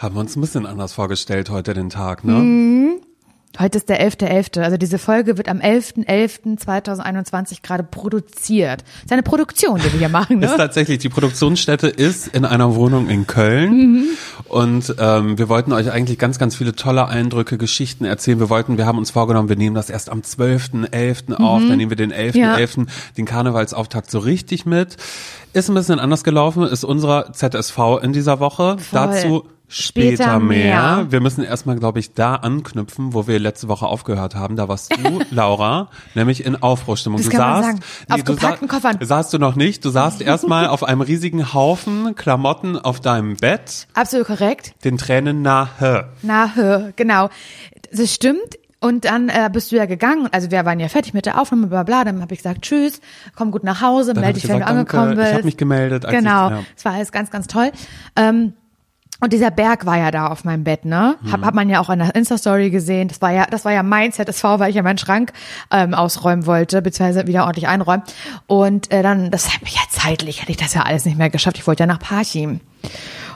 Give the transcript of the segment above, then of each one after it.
Haben wir uns ein bisschen anders vorgestellt heute den Tag, ne? Mhm. Heute ist der 11.11., .11., also diese Folge wird am 11.11.2021 gerade produziert. Das ist eine Produktion, die wir hier machen. Ne? Ist tatsächlich, die Produktionsstätte ist in einer Wohnung in Köln mhm. und ähm, wir wollten euch eigentlich ganz, ganz viele tolle Eindrücke, Geschichten erzählen. Wir wollten, wir haben uns vorgenommen, wir nehmen das erst am 12.11. Mhm. auf, dann nehmen wir den 11.11., ja. .11., den Karnevalsauftakt so richtig mit. Ist ein bisschen anders gelaufen, ist unserer ZSV in dieser Woche. Voll. Dazu Später, Später mehr. mehr. Wir müssen erstmal, glaube ich, da anknüpfen, wo wir letzte Woche aufgehört haben. Da warst du, Laura, nämlich in Aufbruchstimmung. Das du saßt, sagen. Nee, auf du gepackten sa Koffern. Saßt du noch nicht. Du saßt erstmal auf einem riesigen Haufen Klamotten auf deinem Bett. Absolut korrekt. Den Tränen nahe. Nahe, genau. Das stimmt. Und dann äh, bist du ja gegangen, also wir waren ja fertig mit der Aufnahme, bla bla, dann habe ich gesagt, tschüss, komm gut nach Hause, melde dich, wenn du angekommen bist. Ich habe mich gemeldet. Genau, es ja. war alles ganz, ganz toll. Ähm, und dieser Berg war ja da auf meinem Bett, ne? Hab, mhm. hat man ja auch in der Insta-Story gesehen. Das war ja, das war ja mein ZSV, weil ich ja meinen Schrank ähm, ausräumen wollte, beziehungsweise wieder ordentlich einräumen. Und äh, dann, das hat mich ja zeitlich, hätte ich das ja alles nicht mehr geschafft. Ich wollte ja nach Parchim.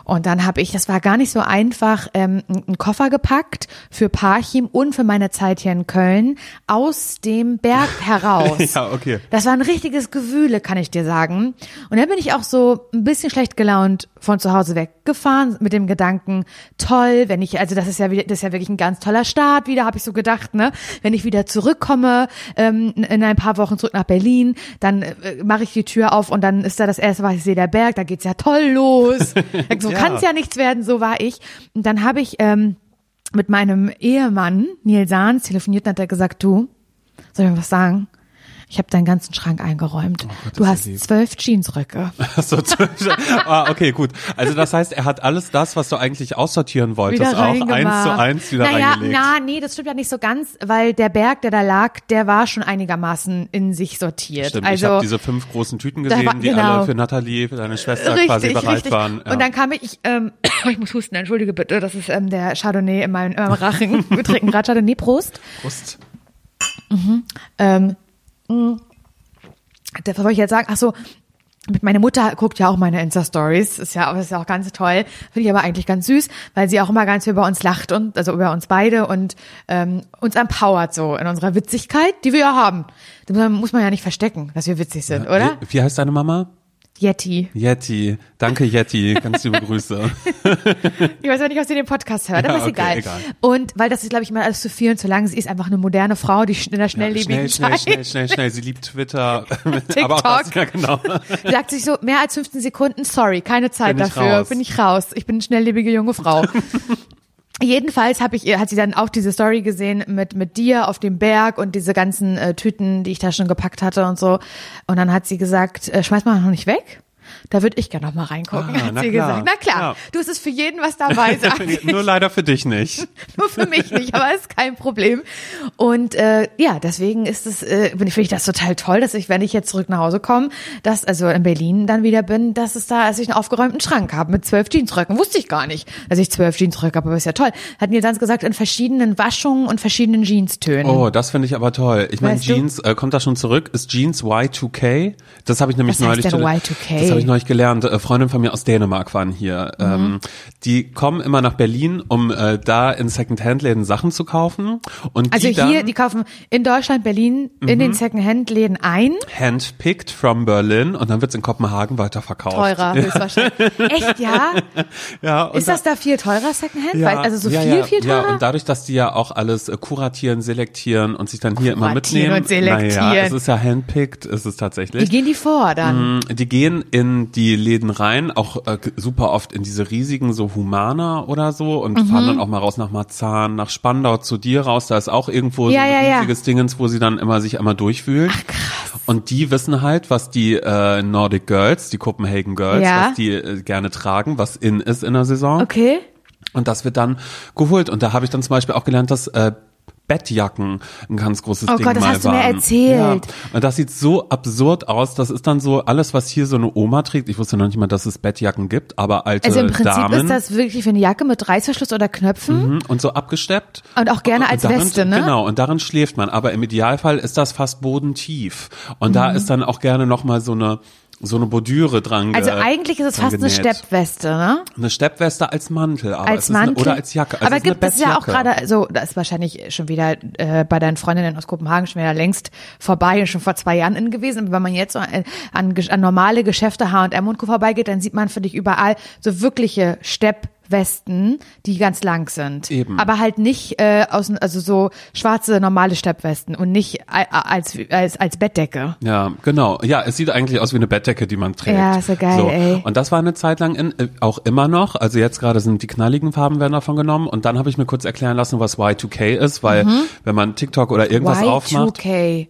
Und dann habe ich, das war gar nicht so einfach, ähm, einen Koffer gepackt für Parchim und für meine Zeit hier in Köln aus dem Berg heraus. ja, okay. Das war ein richtiges Gewühle, kann ich dir sagen. Und dann bin ich auch so ein bisschen schlecht gelaunt von zu Hause weggefahren mit dem Gedanken, toll, wenn ich, also das ist ja wieder, das ist ja wirklich ein ganz toller Start wieder, habe ich so gedacht, ne? Wenn ich wieder zurückkomme ähm, in ein paar Wochen zurück nach Berlin, dann äh, mache ich die Tür auf und dann ist da das erste, was ich sehe, der Berg, da geht's ja toll los. so ja. kann es ja nichts werden, so war ich. Und dann habe ich ähm, mit meinem Ehemann, Neil Sahns, telefoniert und hat er gesagt, du, soll ich mir was sagen? Ich habe deinen ganzen Schrank eingeräumt. Oh Gott, du hast zwölf Jeansröcke. so, zwölf, ah, okay, gut. Also das heißt, er hat alles das, was du eigentlich aussortieren wolltest, auch eins zu eins wieder naja, reingelegt. Na, nee, das stimmt ja nicht so ganz, weil der Berg, der da lag, der war schon einigermaßen in sich sortiert. Stimmt, also, ich habe diese fünf großen Tüten gesehen, war, die alle genau. für Nathalie, für deine Schwester richtig, quasi bereit richtig. waren. Ja. Und dann kam ich, ähm, ich muss husten, entschuldige bitte, das ist ähm, der Chardonnay in meinem, in meinem Rachen. Wir trinken gerade Chardonnay, Prost. Prost. Mhm. Ähm, Mhm. Da wollte ich jetzt sagen, ach so, meine Mutter guckt ja auch meine Insta-Stories, ist ja, ist ja auch ganz toll, finde ich aber eigentlich ganz süß, weil sie auch immer ganz über uns lacht und also über uns beide und ähm, uns empowert so in unserer Witzigkeit, die wir ja haben. Da muss man ja nicht verstecken, dass wir witzig sind, oder? Wie, wie heißt deine Mama? Yeti. Yeti. Danke, Yeti. Ganz liebe Grüße. ich weiß auch nicht, ob sie den Podcast hört, aber ja, ist okay, egal. egal. Und weil das ist, glaube ich, immer alles zu viel und zu lang. Sie ist einfach eine moderne Frau, die in der schnelllebigen ja, schnell, Zeit. Schnell, schnell, schnell, schnell. Sie liebt Twitter. TikTok. aber auch das, ja, genau. Sagt sich so, mehr als 15 Sekunden, sorry, keine Zeit bin dafür. Raus. Bin ich raus. Ich bin eine schnelllebige junge Frau. Jedenfalls habe ich, hat sie dann auch diese Story gesehen mit mit dir auf dem Berg und diese ganzen äh, Tüten, die ich da schon gepackt hatte und so. Und dann hat sie gesagt, äh, schmeiß mal noch nicht weg. Da würde ich gerne noch mal reingucken, ah, hat sie klar. gesagt. Na klar, ja. du hast es für jeden was dabei, sag ich. Nur leider für dich nicht. Nur für mich nicht, aber ist kein Problem. Und äh, ja, deswegen ist es, äh, finde ich das total toll, dass ich, wenn ich jetzt zurück nach Hause komme, dass also in Berlin dann wieder bin, dass es da, als ich einen aufgeräumten Schrank habe mit zwölf Jeansröcken. Wusste ich gar nicht, dass ich zwölf Jeansröcke habe, aber ist ja toll. Hat mir dann gesagt, in verschiedenen Waschungen und verschiedenen Jeanstönen. Oh, das finde ich aber toll. Ich meine, Jeans, äh, kommt da schon zurück? Ist Jeans Y2K? Das habe ich nämlich Was neulich. Heißt denn Y2K? Ich neulich gelernt. Äh, Freundin von mir aus Dänemark waren hier. Mhm. Ähm, die kommen immer nach Berlin, um äh, da in Secondhand-Läden Sachen zu kaufen. Und also die hier, dann, die kaufen in Deutschland, Berlin, in den mhm. Secondhand-Läden ein. Handpicked from Berlin und dann wird's in Kopenhagen weiterverkauft. Teurer, höchstwahrscheinlich. Echt, ja? ja Ist das da viel teurer Secondhand? Ja, also so ja, viel, ja, viel teurer? Ja, und dadurch, dass die ja auch alles äh, kuratieren, selektieren und sich dann hier immer mitnehmen. und selektieren. Naja, es ist ja handpicked, ist es tatsächlich. Wie gehen die vor dann? Mm, die gehen in die Läden rein, auch äh, super oft in diese riesigen, so Humana oder so und mhm. fahren dann auch mal raus nach Marzahn, nach Spandau zu dir raus. Da ist auch irgendwo ja, so ein ja, riesiges ja. Dingens, wo sie dann immer sich einmal durchfühlen. Ach, krass. Und die wissen halt, was die äh, Nordic Girls, die Copenhagen Girls, ja. was die äh, gerne tragen, was in ist in der Saison. Okay. Und das wird dann geholt. Und da habe ich dann zum Beispiel auch gelernt, dass äh, Bettjacken ein ganz großes oh Ding Gott, das mal hast du mir erzählt. Ja. Und das sieht so absurd aus. Das ist dann so alles, was hier so eine Oma trägt. Ich wusste noch nicht mal, dass es Bettjacken gibt, aber alte Also im Prinzip Damen. ist das wirklich für eine Jacke mit Reißverschluss oder Knöpfen. Mhm, und so abgesteppt. Und auch gerne als darin, Weste, ne? Genau, und darin schläft man. Aber im Idealfall ist das fast bodentief. Und mhm. da ist dann auch gerne nochmal so eine so eine Bordüre dran. Also ge- eigentlich ist es fast eine genäht. Steppweste, ne? Eine Steppweste als Mantel, aber Als es ist eine, Mantel. oder als Jacke. Also aber es eine gibt es ja auch gerade, so, das ist wahrscheinlich schon wieder äh, bei deinen Freundinnen aus Kopenhagen schon wieder längst vorbei und schon vor zwei Jahren in gewesen. Aber wenn man jetzt so an, an, an normale Geschäfte H&M und Co. vorbeigeht, dann sieht man für dich überall so wirkliche Steppwesten, die ganz lang sind. Eben. Aber halt nicht äh, aus, also so schwarze normale Steppwesten und nicht als als als Bettdecke. Ja, genau. Ja, es sieht eigentlich aus wie eine Bettdecke, die man trägt. Ja, ist so geil, ey. Und das war eine Zeit lang in, äh, auch immer noch. Also jetzt gerade sind die knalligen Farben werden davon genommen. Und dann habe ich mir kurz erklären lassen, was Y2K ist, weil Mhm. wenn man TikTok oder irgendwas aufmacht, Y2K.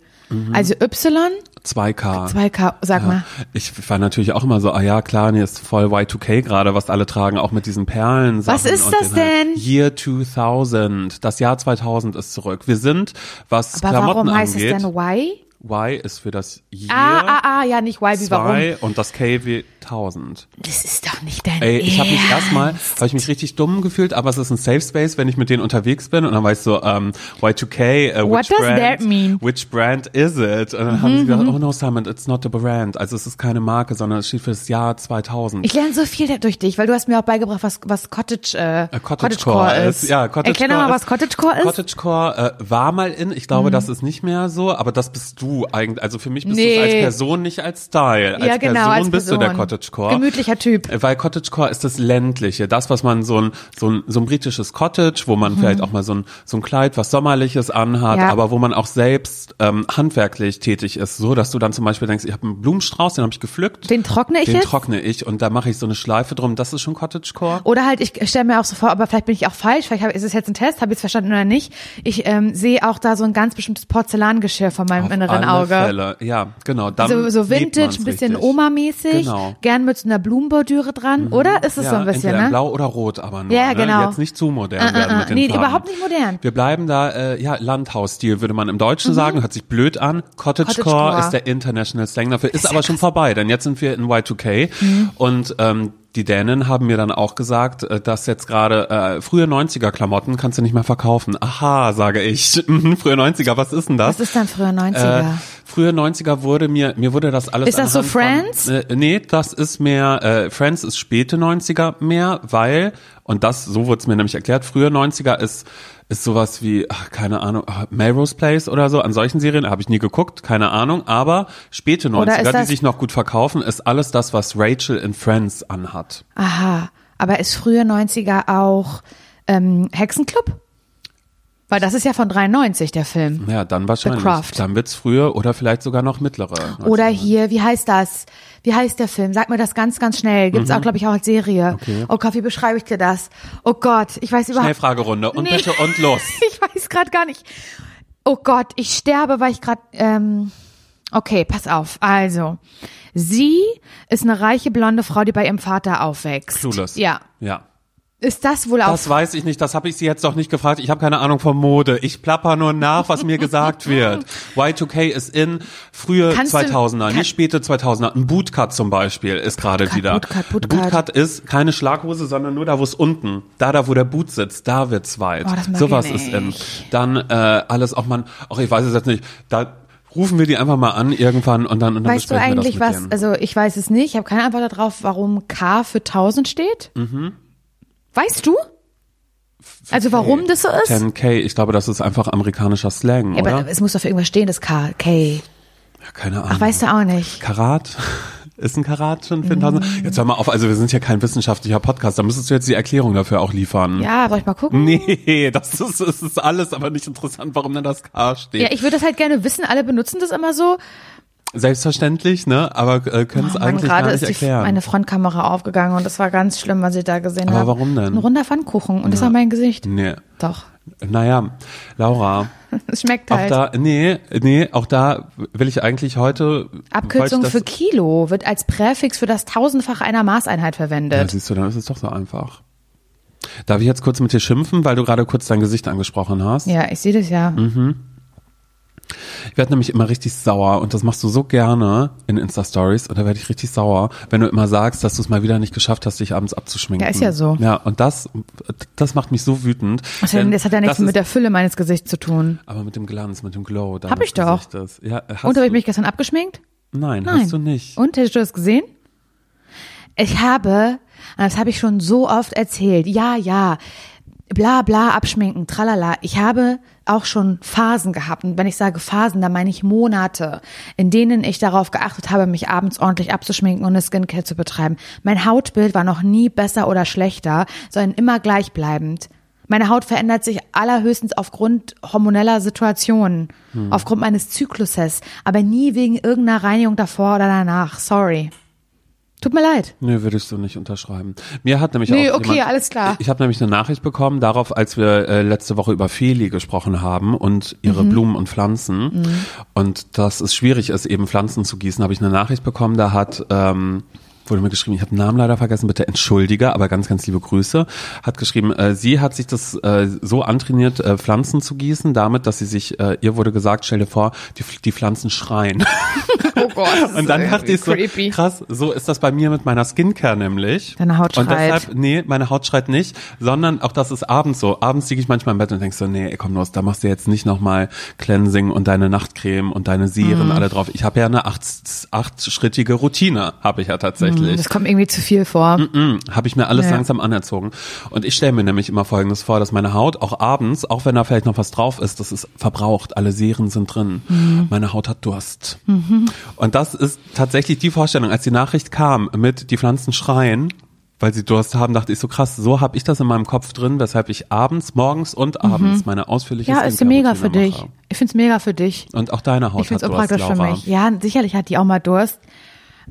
Also Y, 2K. 2K, sag mal. Ich war natürlich auch immer so, ah ja, klar, nee, ist voll Y2K gerade, was alle tragen, auch mit diesen Perlen. Was ist das den halt denn? Year 2000. Das Jahr 2000 ist zurück. Wir sind, was Aber Klamotten warum heißt angeht, es denn Y? Y ist für das Year. Ah, ah, ah, ja, nicht Y wie warum. zwei und das K wie 1000. Das ist doch nicht dein Ey, ich habe mich erstmal, habe ich mich richtig dumm gefühlt, aber es ist ein Safe Space, wenn ich mit denen unterwegs bin und dann weiß ich so, ähm, Y2K, äh, which What does brand, that mean? Mhm, which brand is it? Und dann haben sie gesagt, oh no Simon, it's not the brand. Also es ist keine Marke, sondern es steht für das Jahr 2000. Ich lerne so viel durch dich, weil du hast mir auch beigebracht, was, was Cottage, äh, Äh, Cottagecore ist. Ja, Cottagecore Erklär mal, was ist- Cottagecore ist. Mhm. Cottagecore äh, war mal in, ich glaube, das ist nicht mehr so, aber das bist du eigentlich. Also für mich bist Nee. du es als Person, nicht als Style. Als ja, genau, Person als bist Person. du der Cottagecore. Gemütlicher Typ. Weil Cottagecore ist das ländliche, das was man so ein so ein, so ein britisches Cottage, wo man vielleicht auch mal so ein so ein Kleid, was sommerliches anhat, Mhm. Ja. aber wo man auch selbst ähm, handwerklich tätig ist, so dass du dann zum Beispiel denkst, ich habe einen Blumenstrauß, den habe ich gepflückt, Den trockne ich den jetzt? trockne ich und da mache ich so eine Schleife drum. Das ist schon Cottagecore. Oder halt, ich stelle mir auch so vor, aber vielleicht bin ich auch falsch, vielleicht hab, ist es jetzt ein Test, habe ich es verstanden oder nicht. Ich ähm, sehe auch da so ein ganz bestimmtes Porzellangeschirr vor meinem Auf inneren alle Auge. Fälle. Ja, genau. So, so Vintage, ein bisschen. Oma-mäßig, Genau. gern mit so einer Blumenbordüre dran, oder? Ist es ja, so ein bisschen, ne? Blau oder Rot, aber nur. Ja, ne? genau. Jetzt nicht zu modern äh, werden äh, mit den nee, Farben. überhaupt nicht modern. Wir bleiben da, äh, ja, Landhausstil würde man im Deutschen sagen, hört sich blöd an. Cottagecore, Cottagecore. ist der international Slang dafür, ist, aber schon vorbei, denn jetzt sind wir in Y2K Mhm. und ähm, die Dänen haben mir dann auch gesagt, äh, dass jetzt gerade äh, frühe 90er Klamotten kannst du nicht mehr verkaufen. Aha, sage ich. Frühe 90er, was ist denn das? Was ist dann früher 90er? Äh, frühe 90er wurde mir, mir wurde das alles Ist das so Friends? Von, äh, nee, das ist mehr, äh, Friends ist späte 90er mehr, weil, und das, so wurde es mir nämlich erklärt, frühe 90er ist, ist sowas wie, ach, keine Ahnung, ah, Melrose Place oder so, an solchen Serien habe ich nie geguckt, keine Ahnung, aber späte Oder ist 90er, die sich noch gut verkaufen, ist alles das, was Rachel in Friends anhat. Aha, aber ist früher 90er auch ähm, Hexenclub? Weil das ist ja von 93, der Film. Ja, dann wahrscheinlich. Craft. Dann wird's frühe oder vielleicht sogar noch mittlere. Oder hier, wie heißt das? Wie heißt der Film? Sag mir das ganz, ganz schnell. Gibt's auch, glaube ich, auch als Serie. Mhm. Okay. Oh Gott, wie beschreibe ich dir das? Oh Gott, ich weiß überhaupt Schnellfragerunde und Nee. bitte und los. Ich weiß gerade gar nicht. Oh Gott, ich sterbe, weil ich gerade. Ähm, okay, pass auf. Also, sie ist eine reiche blonde Frau, die bei ihrem Vater aufwächst. Clueless. Ja. Ja. Ist das wohl auch? Das weiß ich nicht, das habe ich sie jetzt doch nicht gefragt. Ich habe keine Ahnung von Mode. Ich plapper nur nach, was mir gesagt wird. Y2K ist in frühe Kannst du- 2000er, kann- nicht späte 2000er. Ein Bootcut zum Beispiel ist gerade wieder. Bootcut, Bootcut. Bootcut ist keine Schlaghose, sondern nur da, wo es unten, da, da, wo der Boot sitzt, da wird's weit. Oh, Sowas ist in. Dann äh, alles auch man, ach ich weiß es jetzt nicht. Da rufen wir die einfach mal an irgendwann und dann und dann Weißt du eigentlich was? denen. Also ich weiß es nicht. Ich habe keine Antwort darauf, warum K für 1000 steht. Mhm. Weißt du? Also warum das so ist? 10K, ich glaube, das ist einfach amerikanischer Slang, Ja, oder? aber es muss doch für irgendwas stehen, das K. K. Ja, keine Ahnung. Ach, weißt du auch nicht. Karat? Ist ein Karat schon für. 1000? Jetzt hör mal auf, also wir sind ja kein wissenschaftlicher Podcast, da müsstest du jetzt die Erklärung dafür auch liefern. Ja, soll ich mal gucken? Nee, das ist, das ist alles aber nicht interessant, warum denn das K steht. Ja, ich würde das halt gerne wissen. Alle benutzen das immer so. Selbstverständlich, ne? Aber äh, können es Mann, eigentlich gerade gar nicht ist erklären. meine Frontkamera aufgegangen und das war ganz schlimm, was ich da gesehen Aber habe. warum denn? Ein runder Pfannkuchen und das war mein Gesicht. nee. Doch. Naja, Laura, Es schmeckt auch halt. da, nee, nee, auch da will ich eigentlich heute. Abkürzung wollte für Kilo wird als Präfix für das tausendfache einer Maßeinheit Ja, verwendet. siehst du, dann ist es doch so einfach. Darf ich jetzt kurz mit dir schimpfen, weil du gerade kurz dein Gesicht angesprochen hast? Ja, ich sehe das ja. Mhm. Ich werde nämlich immer richtig sauer und das machst du so gerne in Insta-Stories und da werde ich richtig sauer, wenn du immer sagst, dass du es mal wieder nicht geschafft hast, dich abends abzuschminken. Ja, ist ja so. Ja, und das, das macht mich so wütend. Denn das hat ja nichts mit ist, der Fülle meines Gesichts zu tun. Aber mit dem Glanz, mit dem Glow. Hab ich doch. Gesichtes. Ja, Und habe ich mich gestern abgeschminkt? Nein, Nein. hast du nicht. Und, hättest du das gesehen? Ich habe, das habe ich schon so oft erzählt, ja, ja, bla bla, abschminken, tralala. Ich habe auch schon Phasen gehabt. Und wenn ich sage Phasen, dann meine ich Monate, in denen ich darauf geachtet habe, mich abends ordentlich abzuschminken und eine Skincare zu betreiben. Mein Hautbild war noch nie besser oder schlechter, sondern immer gleichbleibend. Meine Haut verändert sich allerhöchstens aufgrund hormoneller Situationen, aufgrund meines Zykluses, aber nie wegen irgendeiner Reinigung davor oder danach. Sorry. Tut mir leid. Nee, würde ich so nicht unterschreiben. Mir hat nämlich Nee, auch okay, jemand, alles klar. Ich habe nämlich eine Nachricht bekommen darauf, als wir äh, letzte Woche über Feli gesprochen haben und ihre Mhm. Blumen und Pflanzen und dass es schwierig ist, eben Pflanzen zu gießen, habe ich eine Nachricht bekommen, da hat ähm, wurde mir geschrieben, ich habe den Namen leider vergessen, bitte entschuldige, aber ganz, ganz liebe Grüße, hat geschrieben, äh, sie hat sich das äh, so antrainiert, äh, Pflanzen zu gießen, damit, dass sie sich, äh, ihr wurde gesagt, stell dir vor, die, die Pflanzen schreien. Oh Gott. das Und dann ist dachte ich so, creepy. krass, so ist das bei mir mit meiner Skincare nämlich. Deine Haut Und schreit. deshalb, nee, meine Haut schreit nicht, sondern auch das ist abends so. Abends liege ich manchmal im Bett und denk so, nee, ey, komm los, da machst du jetzt nicht nochmal Cleansing und deine Nachtcreme und deine Serien Mhm. alle drauf. Ich habe ja eine acht, achtschrittige Routine, habe ich ja tatsächlich. Das kommt irgendwie zu viel vor. Mhm, habe ich mir alles Ja. langsam anerzogen. Und ich stelle mir nämlich immer Folgendes vor, dass meine Haut auch abends, auch wenn da vielleicht noch was drauf ist, das ist verbraucht, alle Serien sind drin. Mhm. Meine Haut hat Durst. Und das ist tatsächlich die Vorstellung, als die Nachricht kam mit die Pflanzen schreien, weil sie Durst haben, dachte ich so krass, so habe ich das in meinem Kopf drin, weshalb ich abends, morgens und abends meine ausführliche Mhm. Ja, ist mega für dich. mache. Ich find's mega für dich. Und auch deine Haut Ich find's hat Durst, unpraktisch für Laura. mich. Ja, sicherlich hat die auch mal Durst.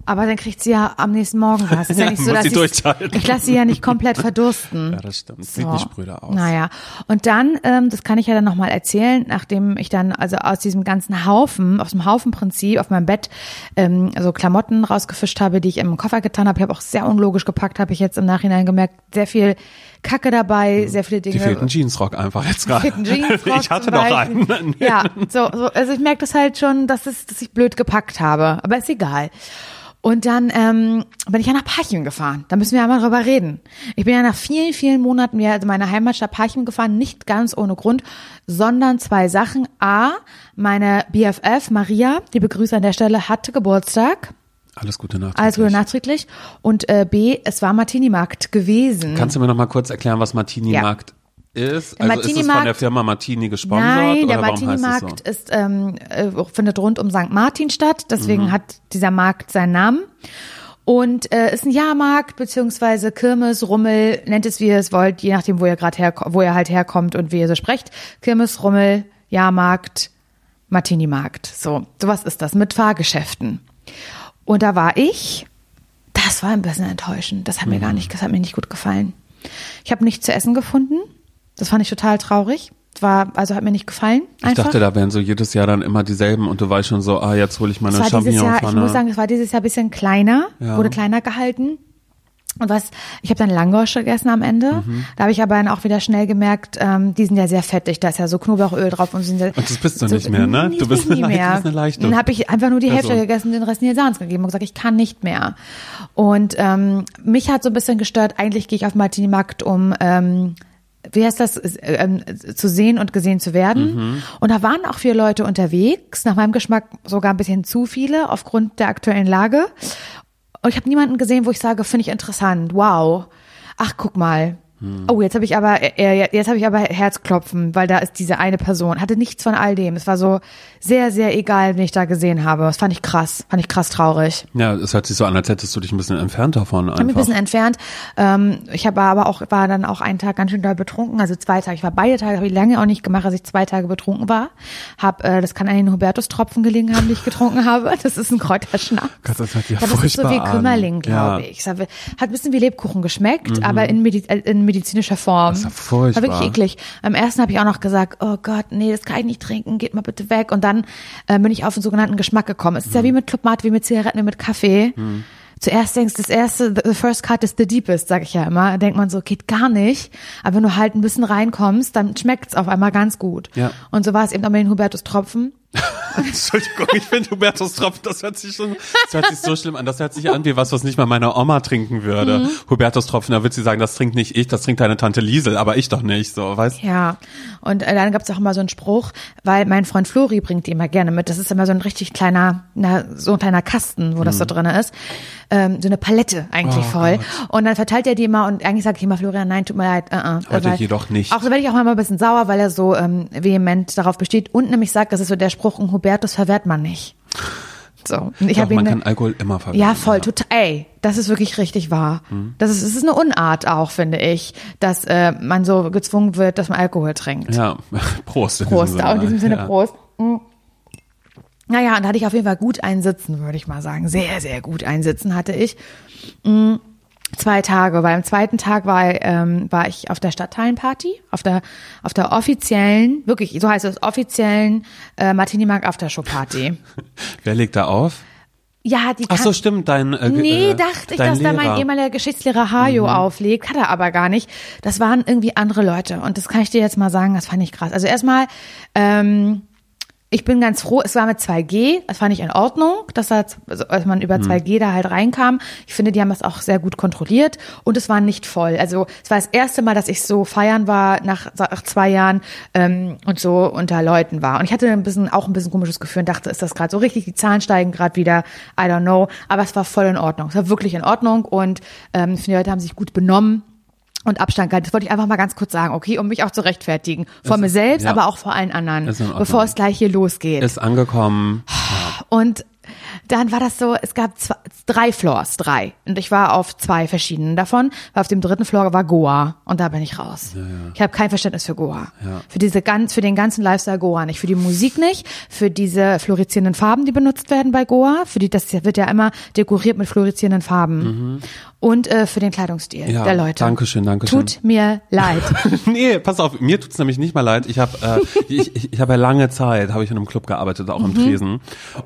Aber dann kriegt sie ja am nächsten Morgen was. Ist ja Ja, nicht so, dass sie ich, ich lasse sie ja nicht komplett verdursten. Ja, das stimmt. Sieht nicht spröde aus. Naja, und dann, ähm, das kann ich ja dann nochmal erzählen, nachdem ich dann also aus diesem ganzen Haufen, aus dem Haufenprinzip auf meinem Bett ähm, so Klamotten rausgefischt habe, die ich im Koffer getan habe. Ich habe auch sehr unlogisch gepackt, habe ich jetzt im Nachhinein gemerkt. Sehr viel Kacke dabei, sehr viele Dinge. Die fehlt ein Jeansrock einfach jetzt gerade. Jeansrock Ich hatte noch einen. Ja, so, so, also ich merke das halt schon, dass, es, dass ich blöd gepackt habe, aber ist egal. Und dann ähm, bin ich ja nach Parchim gefahren. Da müssen wir einmal drüber reden. Ich bin ja nach vielen, vielen Monaten wieder in meine Heimatstadt Parchim gefahren, nicht ganz ohne Grund, sondern zwei Sachen. A, meine BFF Maria, die Grüße an der Stelle, hatte Geburtstag. Alles Gute Nacht. Alles Gute nachträglich. Und äh, B, es war Martini-Markt gewesen. Kannst du mir noch mal kurz erklären, was Martini Ja. Markt ist? Der Also ist es von Martini-Markt- der Firma Martini gesponsert Nein, oder der Martini-Markt so? ist, ähm, äh, findet rund um St. Martin statt. Deswegen Mhm. hat dieser Markt seinen Namen. Und äh, ist ein Jahrmarkt beziehungsweise Kirmes, Rummel, nennt es wie ihr es wollt, je nachdem, wo ihr gerade her, wo ihr halt herkommt und wie ihr so sprecht. Kirmes, Rummel, Jahrmarkt, Martini-Markt. So, sowas ist das mit Fahrgeschäften. Und da war ich. Das war ein bisschen enttäuschend. Das hat mir Mhm. gar nicht, das hat mir nicht gut gefallen. Ich habe nichts zu essen gefunden. Das fand ich total traurig. War, also hat mir nicht gefallen. Ich Einfach. dachte, da wären so jedes Jahr dann immer dieselben und du weißt schon so, ah, jetzt hole ich meine Jahr, ich Champignonpfanne. muss sagen, es war dieses Jahr ein bisschen kleiner, Ja. wurde kleiner gehalten. Und was, ich habe dann Langosch gegessen am Ende. Mhm. Da habe ich aber dann auch wieder schnell gemerkt, ähm, die sind ja sehr fettig, da ist ja so Knoblauchöl drauf und sind sehr, Und das bist du nicht mehr, ne? Du bist ich du mehr. bist eine leichte Dann habe ich einfach nur die Hälfte Person. gegessen, den Rest Nils Sans gegeben und gesagt, ich kann nicht mehr. Und ähm, mich hat so ein bisschen gestört, eigentlich gehe ich auf den Martini-Markt, um ähm, wie heißt das, äh, ähm, zu sehen und gesehen zu werden. Mhm. Und da waren auch viele Leute unterwegs, nach meinem Geschmack sogar ein bisschen zu viele aufgrund der aktuellen Lage. Und ich habe niemanden gesehen, wo ich sage, finde ich interessant, wow. Ach, guck mal. Hm. Oh, jetzt habe ich aber äh, jetzt habe ich aber Herzklopfen, weil da ist diese eine Person. Hatte nichts von all dem. Es war so sehr sehr egal, wen ich da gesehen habe. Das fand ich krass, fand ich krass traurig. Ja, es hört sich so an, als hättest du dich ein bisschen entfernt davon Ich habe mich ein einfach. bisschen entfernt. Ähm, ich habe aber auch war dann auch einen Tag ganz schön doll betrunken, also zwei Tage. Ich war beide Tage, habe ich lange auch nicht gemacht, dass ich zwei Tage betrunken war. Hab, äh, das kann an den Hubertus-Tropfen gelegen haben, die ich getrunken habe. Das ist ein Kräuterschnaps. Das ja das ist so wie. Kümmerling, glaube Ja. ich. Hat ein bisschen wie Lebkuchen geschmeckt, aber in, Medi äh, in medizinischer Form. Das ist ja furchtbar. War wirklich eklig. Am ersten habe ich auch noch gesagt, oh Gott, nee, das kann ich nicht trinken, geht mal bitte weg. Und dann äh, bin ich auf den sogenannten Geschmack gekommen. Es ist Mhm. ja wie mit Club Mate, wie mit Zigaretten, wie mit Kaffee. Zuerst denkst du, das erste, the first cut is the deepest, sag ich ja immer. Da denkt man so, geht gar nicht. Aber wenn du halt ein bisschen reinkommst, dann schmeckt's auf einmal ganz gut. Ja. Und so war es eben auch mit den Hubertus-Tropfen. Entschuldigung, ich finde Hubertus Tropfen, das hört sich schon, das hört sich so schlimm an. Das hört sich an wie was, was nicht mal meine Oma trinken würde. Mhm. Hubertus Tropfen, da wird sie sagen, das trinkt nicht ich, das trinkt deine Tante Liesel, aber ich doch nicht, so, weißt Ja, und äh, dann gab's auch immer so einen Spruch, weil mein Freund Flori bringt die immer gerne mit. Das ist immer so ein richtig kleiner, na, so ein kleiner Kasten, wo das so drin ist. Ähm, so eine Palette eigentlich Oh voll. Gott. Und dann verteilt er die immer und eigentlich sage ich immer, Florian, nein, tut mir leid. Uh -uh. Heute Weil- jedoch nicht. Auch so werde ich auch mal ein bisschen sauer, weil er so ähm, vehement darauf besteht und nämlich sagt, das ist so der Spruch, ein Hubertus verwehrt man nicht. So, und ich Doch, ihn man dann- kann Alkohol immer verwenden. ja, voll, total. Ey, das ist wirklich richtig wahr. Mhm. Das ist, es ist eine Unart auch, finde ich, dass äh, man so gezwungen wird, dass man Alkohol trinkt. Ja, Prost. in Prost, auch in diesem Sinne ja. Prost. Mm. Naja, und da hatte ich auf jeden Fall gut einsitzen, würde ich mal sagen. Sehr, sehr gut einsitzen hatte ich. Mm, Zwei Tage, weil am zweiten Tag war, ähm, war ich auf der Stadtteilenparty, auf der, auf der offiziellen, wirklich, so heißt es, offiziellen äh, Martini Mark Aftershow Party. Wer legt da auf? Ja, die Ach so, stimmt, dein äh, Nee, äh, dachte ich, dass da mein Lehrer. Mhm. ehemaliger Geschichtslehrer Hajo auflegt, hat er aber gar nicht. Das waren irgendwie andere Leute und das kann ich dir jetzt mal sagen, das fand ich krass. Also erstmal, ähm, ich bin ganz froh, es war mit 2G, das fand ich in Ordnung, dass, da, also, als man Mhm. über 2G da halt reinkam. Ich finde, die haben das auch sehr gut kontrolliert und es war nicht voll. Also es war das erste Mal, dass ich so feiern war nach, nach zwei Jahren ähm, und so unter Leuten war. Und ich hatte ein bisschen, auch ein bisschen komisches Gefühl und dachte, ist das gerade so richtig? Die Zahlen steigen gerade wieder, I don't know. Aber es war voll in Ordnung. Es war wirklich in Ordnung und ähm, ich finde, die Leute haben sich gut benommen und Abstand gehalten. Das wollte ich einfach mal ganz kurz sagen, okay, um mich auch zu rechtfertigen. Vor Es mir ist- selbst, ja. aber auch vor allen anderen, Ist bevor es gleich hier losgeht. Ist angekommen. Und dann war das so, es gab zwei, drei Floors, drei. Und ich war auf zwei verschiedenen davon, weil auf dem dritten Floor war Goa. Und da bin ich raus. Ich habe kein Verständnis für Goa. Ja. Für diese ganz, für den ganzen Lifestyle Goa nicht. Für die Musik nicht, für diese fluoreszierenden Farben, die benutzt werden bei Goa. Für die, das wird ja immer dekoriert mit fluoreszierenden Farben. Und äh, für den Kleidungsstil Ja, der Leute. Dankeschön, Dankeschön. Tut mir leid. nee, pass auf, mir tut's nämlich nicht mal leid. Ich habe äh, ich, ich, ich hab ja lange Zeit, habe ich in einem Club gearbeitet, auch Mhm. im Tresen.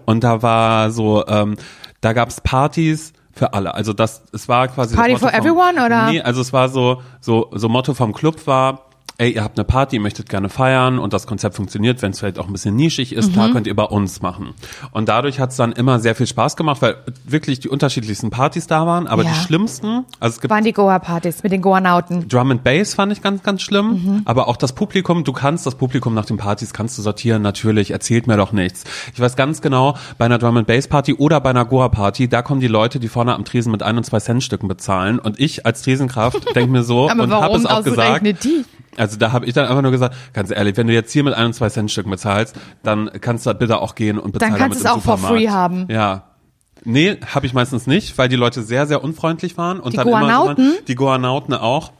Und da war so, ähm, da gab's Partys für alle. Also das, es war quasi Party for vom, everyone, oder? Nee, also es war so, so, so Motto vom Club war, ey, ihr habt eine Party, ihr möchtet gerne feiern und das Konzept funktioniert, wenn es vielleicht auch ein bisschen nischig ist, Mhm. klar könnt ihr bei uns machen. Und dadurch hat's dann immer sehr viel Spaß gemacht, weil wirklich die unterschiedlichsten Partys da waren, aber Ja. die schlimmsten, also es gibt Waren die Goa-Partys mit den Goa-Nauten. Drum and Bass fand ich ganz, ganz schlimm. Mhm. Aber auch das Publikum, du kannst das Publikum nach den Partys, kannst du sortieren, natürlich, erzählt mir doch nichts. Ich weiß ganz genau, bei einer Drum and Bass Party oder bei einer Goa Party, da kommen die Leute, die vorne am Tresen mit ein und zwei Cent Stücken bezahlen. Und ich als Tresenkraft denke mir so Aber und habe es auch gesagt. die? Also da habe ich dann einfach nur gesagt, ganz ehrlich, wenn du jetzt hier mit ein und zwei Cent Stücken bezahlst, dann kannst du bitte auch gehen und bezahlen Dann kannst du es auch for free haben. Ja. Nee, habe ich meistens nicht, weil die Leute sehr, sehr unfreundlich waren. Und Die dann immer so waren, die Goanauten auch.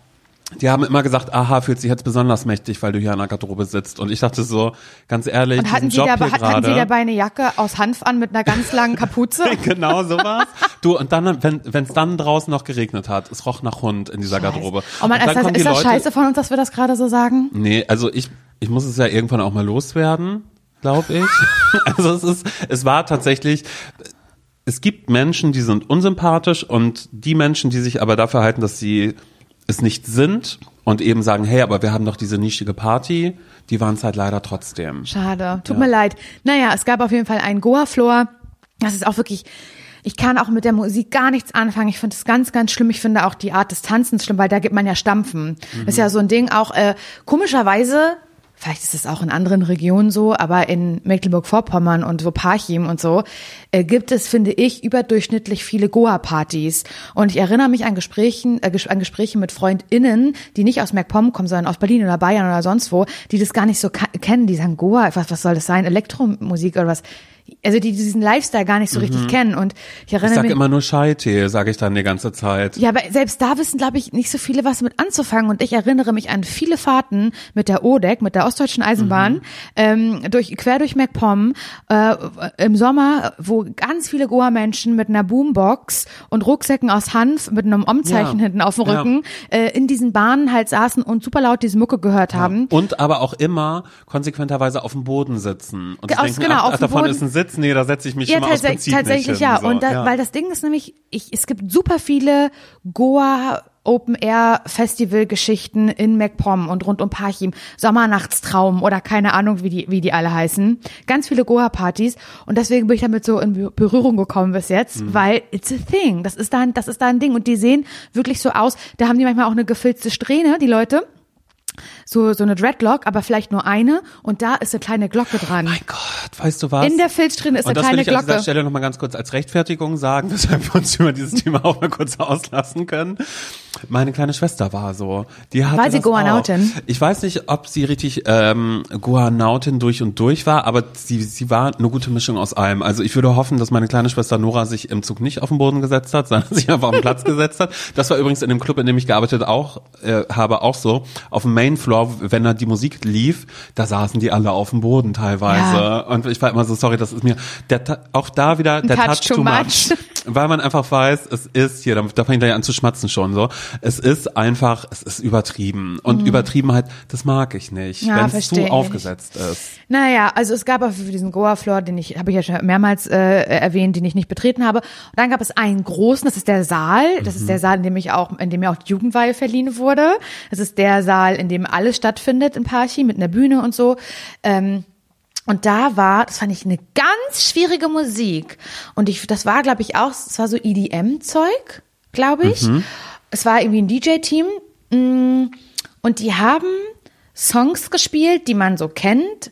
Die haben immer gesagt, aha, fühlt sich jetzt besonders mächtig, weil du hier an der Garderobe sitzt. Und ich dachte so, ganz ehrlich, Und hatten sie, Job dabei, hier hatten sie dabei eine Jacke aus Hanf an mit einer ganz langen Kapuze? genau sowas. Du, und dann, wenn es dann draußen noch geregnet hat, es roch nach Hund in dieser Garderobe. Oh man, ist das, ist das scheiße von uns, dass wir das gerade so sagen? Nee, also ich, ich muss es ja irgendwann auch mal loswerden, glaube ich. also es ist, es war tatsächlich, es gibt Menschen, die sind unsympathisch und die Menschen, die sich aber dafür halten, dass sie es nicht sind und eben sagen, hey, aber wir haben doch diese nischige Party, die waren es halt leider trotzdem. Schade, tut mir leid. Naja, es gab auf jeden Fall einen Goa-Floor. Das ist auch wirklich, ich kann auch mit der Musik gar nichts anfangen. Ich finde es ganz, ganz schlimm. Ich finde auch die Art des Tanzens schlimm, weil da gibt man ja Stampfen. Das ist ja so ein Ding auch, äh, komischerweise, vielleicht ist es auch in anderen Regionen so, aber in Mecklenburg-Vorpommern und so Parchim und so, äh, gibt es, finde ich, überdurchschnittlich viele Goa-Partys. Und ich erinnere mich an Gesprächen, äh, an Gespräche mit FreundInnen, die nicht aus MacPom kommen, sondern aus Berlin oder Bayern oder sonst wo, die das gar nicht so kennen. Die sagen, Goa, was, was soll das sein? Elektromusik oder was? Also die diesen Lifestyle gar nicht so richtig kennen. Und ich Ich erinnere sag mich. immer nur Scheitee, sage ich dann die ganze Zeit. Ja, aber selbst da wissen, glaube ich, nicht so viele was mit anzufangen. Und ich erinnere mich an viele Fahrten mit der ODEC, mit der Ostdeutschen Eisenbahn, Mhm. ähm, durch, quer durch MacPom, äh, im Sommer, wo ganz viele Goa-Menschen mit einer Boombox und Rucksäcken aus Hanf mit einem Omzeichen Ja. hinten auf dem Ja. Rücken äh, in diesen Bahnen halt saßen und super laut diese Mucke gehört haben. Und aber auch immer konsequenterweise auf dem Boden sitzen. Und Aus- denken, genau, ach, auf ach, dem davon Boden. ist ein Sitz, nee, da setze ich mich Ja, mal aus tatsächlich, Prinzip tatsächlich nicht ja. hin. So, Und da, ja. weil das Ding ist nämlich, ich, es gibt super viele Goa Open-Air-Festival-Geschichten in MacPom und rund um Parchim, Sommernachtstraum oder keine Ahnung, wie die, wie die alle heißen. Ganz viele Goa-Partys und deswegen bin ich damit so in Be- Berührung gekommen bis jetzt, Mhm. weil it's a thing. Das ist da, ein- das ist da ein Ding und die sehen wirklich so aus. Da haben die manchmal auch eine gefilzte Strähne, die Leute. So, so eine Dreadlock, aber vielleicht nur eine und da ist eine kleine Glocke dran. Mein Gott, weißt du was? In der Filzsträhne ist Und eine das will kleine ich an dieser Glocke. Stelle nochmal ganz kurz als Rechtfertigung sagen, weshalb wir uns über dieses Thema auch mal kurz auslassen können. Meine kleine Schwester war so. Die hatte War sie Goanautin? Auch. Ich weiß nicht, ob sie richtig ähm, Goanautin durch und durch war, aber sie, sie war eine gute Mischung aus allem. Also ich würde hoffen, dass meine kleine Schwester Nora sich im Zug nicht auf den Boden gesetzt hat, sondern sich einfach auf den Platz gesetzt hat. Das war übrigens in dem Club, in dem ich gearbeitet auch äh, habe, auch so. Auf dem Main Floor, wenn da die Musik lief, da saßen die alle auf dem Boden teilweise. Ja. Und ich war immer so, sorry, das ist mir der, auch da wieder der touch Touch, too too much. much. Weil man einfach weiß, es ist hier, da, da fange ich gleich an zu schmatzen schon so. Es ist einfach, es ist übertrieben. Und Übertriebenheit, das mag ich nicht, Mhm. Ja, wenn es zu ich. aufgesetzt ist. Naja, also es gab auf diesen Goa-Floor, den ich, habe ich ja schon mehrmals äh, erwähnt, den ich nicht betreten habe. Und dann gab es einen großen, das ist der Saal. Das ist der Saal, in dem ich auch, in dem mir auch die Jugendweihe verliehen wurde. Das ist der Saal, in dem alles stattfindet in Parchi mit einer Bühne und so. Ähm, und da war, das fand ich eine ganz schwierige Musik. Und ich, das war, glaube ich, auch, es war so EDM-Zeug, glaube ich. Es war irgendwie ein DJ-Team. mm, Und die haben Songs gespielt, die man so kennt.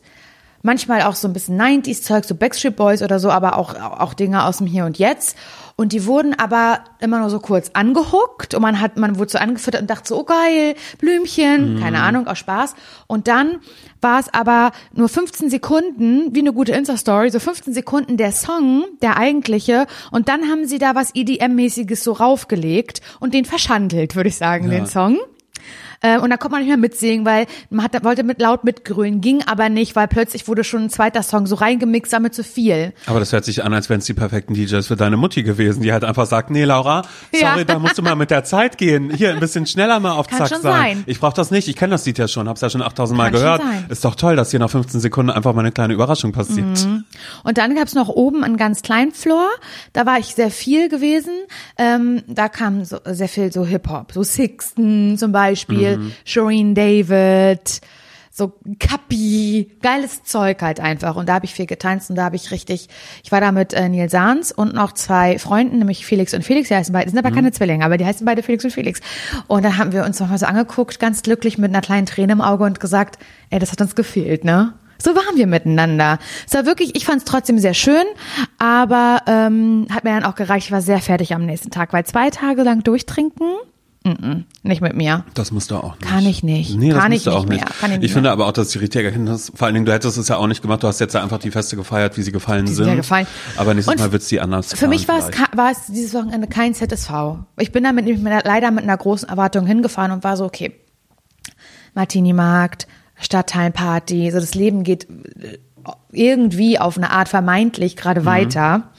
Manchmal auch so ein bisschen 90s-Zeug, so Backstreet Boys oder so, aber auch, auch Dinge aus dem Hier und Jetzt. Und die wurden aber immer nur so kurz angehuckt und man hat, man wurde so angefüttert und dachte so, oh geil, Blümchen, keine Ahnung, aus Spaß. Und dann war es aber nur 15 Sekunden, wie eine gute Insta-Story, so 15 Sekunden der Song, der eigentliche. Und dann haben sie da was EDM-mäßiges so raufgelegt und den verschandelt, würde ich sagen, den Song. Äh, und da konnte man nicht mehr mitsingen, weil man hat, wollte mit laut mitgrölen, ging aber nicht, weil plötzlich wurde schon ein zweiter Song so reingemixt, damit zu viel. Aber das hört sich an, als wären es die perfekten DJs für deine Mutti gewesen, die halt einfach sagt, nee, Laura, sorry, Ja. da musst du mal mit der Zeit gehen. Hier ein bisschen schneller mal auf Kann Zack schon sein. sein. Ich brauche das nicht. Ich kenne das Lied ja schon, hab's ja schon 8000 Mal Kann gehört. Ist doch toll, dass hier nach 15 Sekunden einfach mal eine kleine Überraschung passiert. Und dann gab's noch oben einen ganz kleinen Floor, da war ich sehr viel gewesen. Ähm, da kam so, sehr viel so Hip-Hop, so Sixten zum Beispiel, Shireen David, so Kappi, geiles Zeug halt einfach. Und da habe ich viel getanzt und da habe ich richtig, ich war da mit äh, Nils Sahns und noch zwei Freunden, nämlich Felix und Felix, die heißen beide, sind aber keine Zwillinge, aber die heißen beide Felix und Felix. Und dann haben wir uns nochmal so angeguckt, ganz glücklich mit einer kleinen Träne im Auge und gesagt, ey, das hat uns gefehlt, ne? So waren wir miteinander. Es war wirklich, ich fand es trotzdem sehr schön, aber ähm, hat mir dann auch gereicht. Ich war sehr fertig am nächsten Tag, weil zwei Tage lang durchtrinken, mm nicht mit mir. Das musst du auch nicht. Kann ich nicht. Nee, das Kann musst ich du auch nicht mehr. Kann ich ich nicht finde aber auch, dass die richtige Erkenntnis, vor allen Dingen, du hättest es ja auch nicht gemacht, du hast jetzt ja einfach die Feste gefeiert, wie sie gefallen sind sind. ja gefallen. Aber nächstes Und Mal wird's die anders Für mich war es, war es dieses Wochenende kein ZSV. Ich bin damit nämlich leider mit einer großen Erwartung hingefahren und war so, okay, Martini-Markt, Stadtteilparty, so das Leben geht äh, irgendwie auf eine Art vermeintlich gerade Mhm. weiter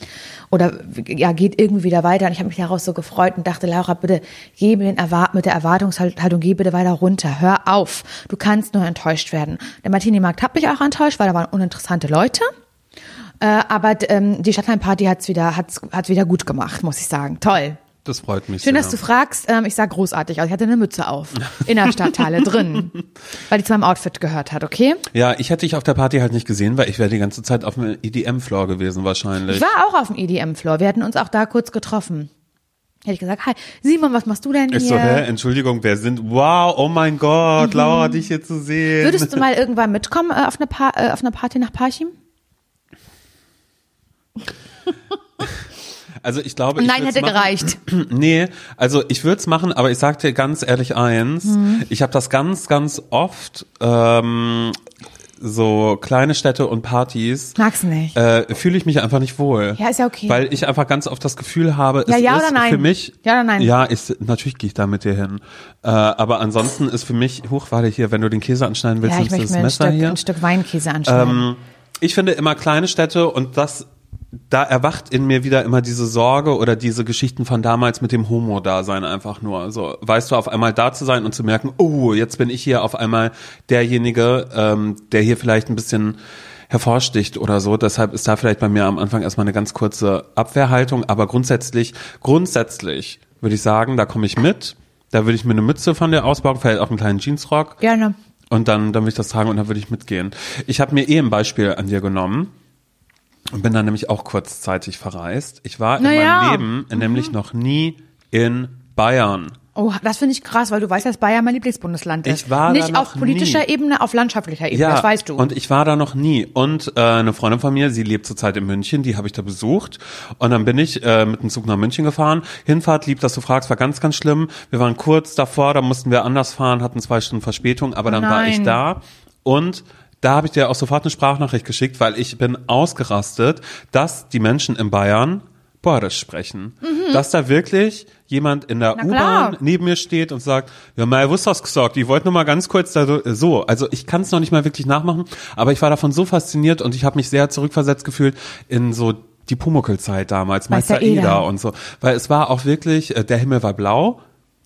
oder ja geht irgendwie wieder weiter. Und ich habe mich daraus so gefreut und dachte Laura bitte geh mit, mit der Erwartungshaltung geh bitte weiter runter. Hör auf. Du kannst nur enttäuscht werden. Der Martini Markt hat mich auch enttäuscht weil da waren uninteressante Leute. Äh, aber ähm, die Stadtteilparty hat's wieder hat's, hat's wieder gut gemacht muss ich sagen. Toll Das freut mich Schön, sehr. dass du fragst. Ähm, ich sah großartig aus. Ich hatte eine Mütze auf. In der Stadtteile drin. Weil die zu meinem Outfit gehört hat, okay? Ja, ich hätte dich auf der Party halt nicht gesehen, weil ich wäre die ganze Zeit auf dem EDM-Floor gewesen wahrscheinlich. Ich war auch auf dem EDM-Floor. Wir hatten uns auch da kurz getroffen. Hätte ich gesagt, hi, Simon, was machst du denn hier? Ich so, hä, Entschuldigung, wer sind? Wow, oh mein Gott, Laura, dich hier zu sehen. Mhm. Würdest du mal irgendwann mitkommen äh, auf, eine pa äh, auf eine Party nach Parchim? also ich glaube, ich Nein, hätte machen. gereicht. Nee, also ich würde es machen, aber ich sag dir ganz ehrlich eins, Mhm. ich habe das ganz, ganz oft, ähm, so kleine Städte und Partys, Magst nicht? äh, fühle ich mich einfach nicht wohl. Ja, ist ja okay. Weil ich einfach ganz oft das Gefühl habe, Ja, es ja ist für mich. Ja oder nein? Ja, ich, natürlich gehe ich da mit dir hin. Äh, aber ansonsten ist für mich, huch, warte hier, wenn du den Käse anschneiden willst, ja, ich nimmst du möchte das mir ein Messer Stück, hier. ein Stück Weinkäse anschneiden. Ähm, ich finde immer kleine Städte und das, da erwacht in mir wieder immer diese Sorge oder diese Geschichten von damals mit dem Homo-Dasein einfach nur. So, weißt du, auf einmal da zu sein und zu merken, oh, jetzt bin ich hier auf einmal derjenige, ähm, der hier vielleicht ein bisschen hervorsticht oder so. Deshalb ist da vielleicht bei mir am Anfang erstmal eine ganz kurze Abwehrhaltung. Aber grundsätzlich, grundsätzlich würde ich sagen, da komme ich mit. Da würde ich mir eine Mütze von dir ausbauen, vielleicht auch einen kleinen Jeansrock. Gerne. Und dann, dann würde ich das tragen und dann würde ich mitgehen. Ich habe mir eh ein Beispiel an dir genommen und bin dann nämlich auch kurzzeitig verreist. Ich war in Naja. meinem Leben nämlich noch nie in Bayern. Oh, das finde ich krass, weil du weißt, dass Bayern mein Lieblingsbundesland ist. Ich war da Nicht noch auf politischer nie. Ebene, auf landschaftlicher Ebene, das weißt du. Und ich war da noch nie. Und äh, eine Freundin von mir, sie lebt zurzeit in München, die habe ich da besucht. Und dann bin ich äh, mit dem Zug nach München gefahren. Hinfahrt, lieb, dass du fragst, war ganz, ganz schlimm. Wir waren kurz davor, da mussten wir anders fahren, hatten zwei Stunden Verspätung, aber dann war ich Nein. da. Und da habe ich dir auch sofort eine Sprachnachricht geschickt, weil ich bin ausgerastet, dass die Menschen in Bayern Borisch sprechen. Dass da wirklich jemand in der Mhm. U-Bahn neben mir steht und sagt, ja, mal, hast du gesagt? Ich wollte nur mal ganz kurz da so. Also ich kann es noch nicht mal wirklich nachmachen, aber ich war davon so fasziniert und ich habe mich sehr zurückversetzt gefühlt in so die Pumuckl-Zeit damals, Meister Meister Eder. Eder und so. Weil es war auch wirklich, äh, der Himmel war blau.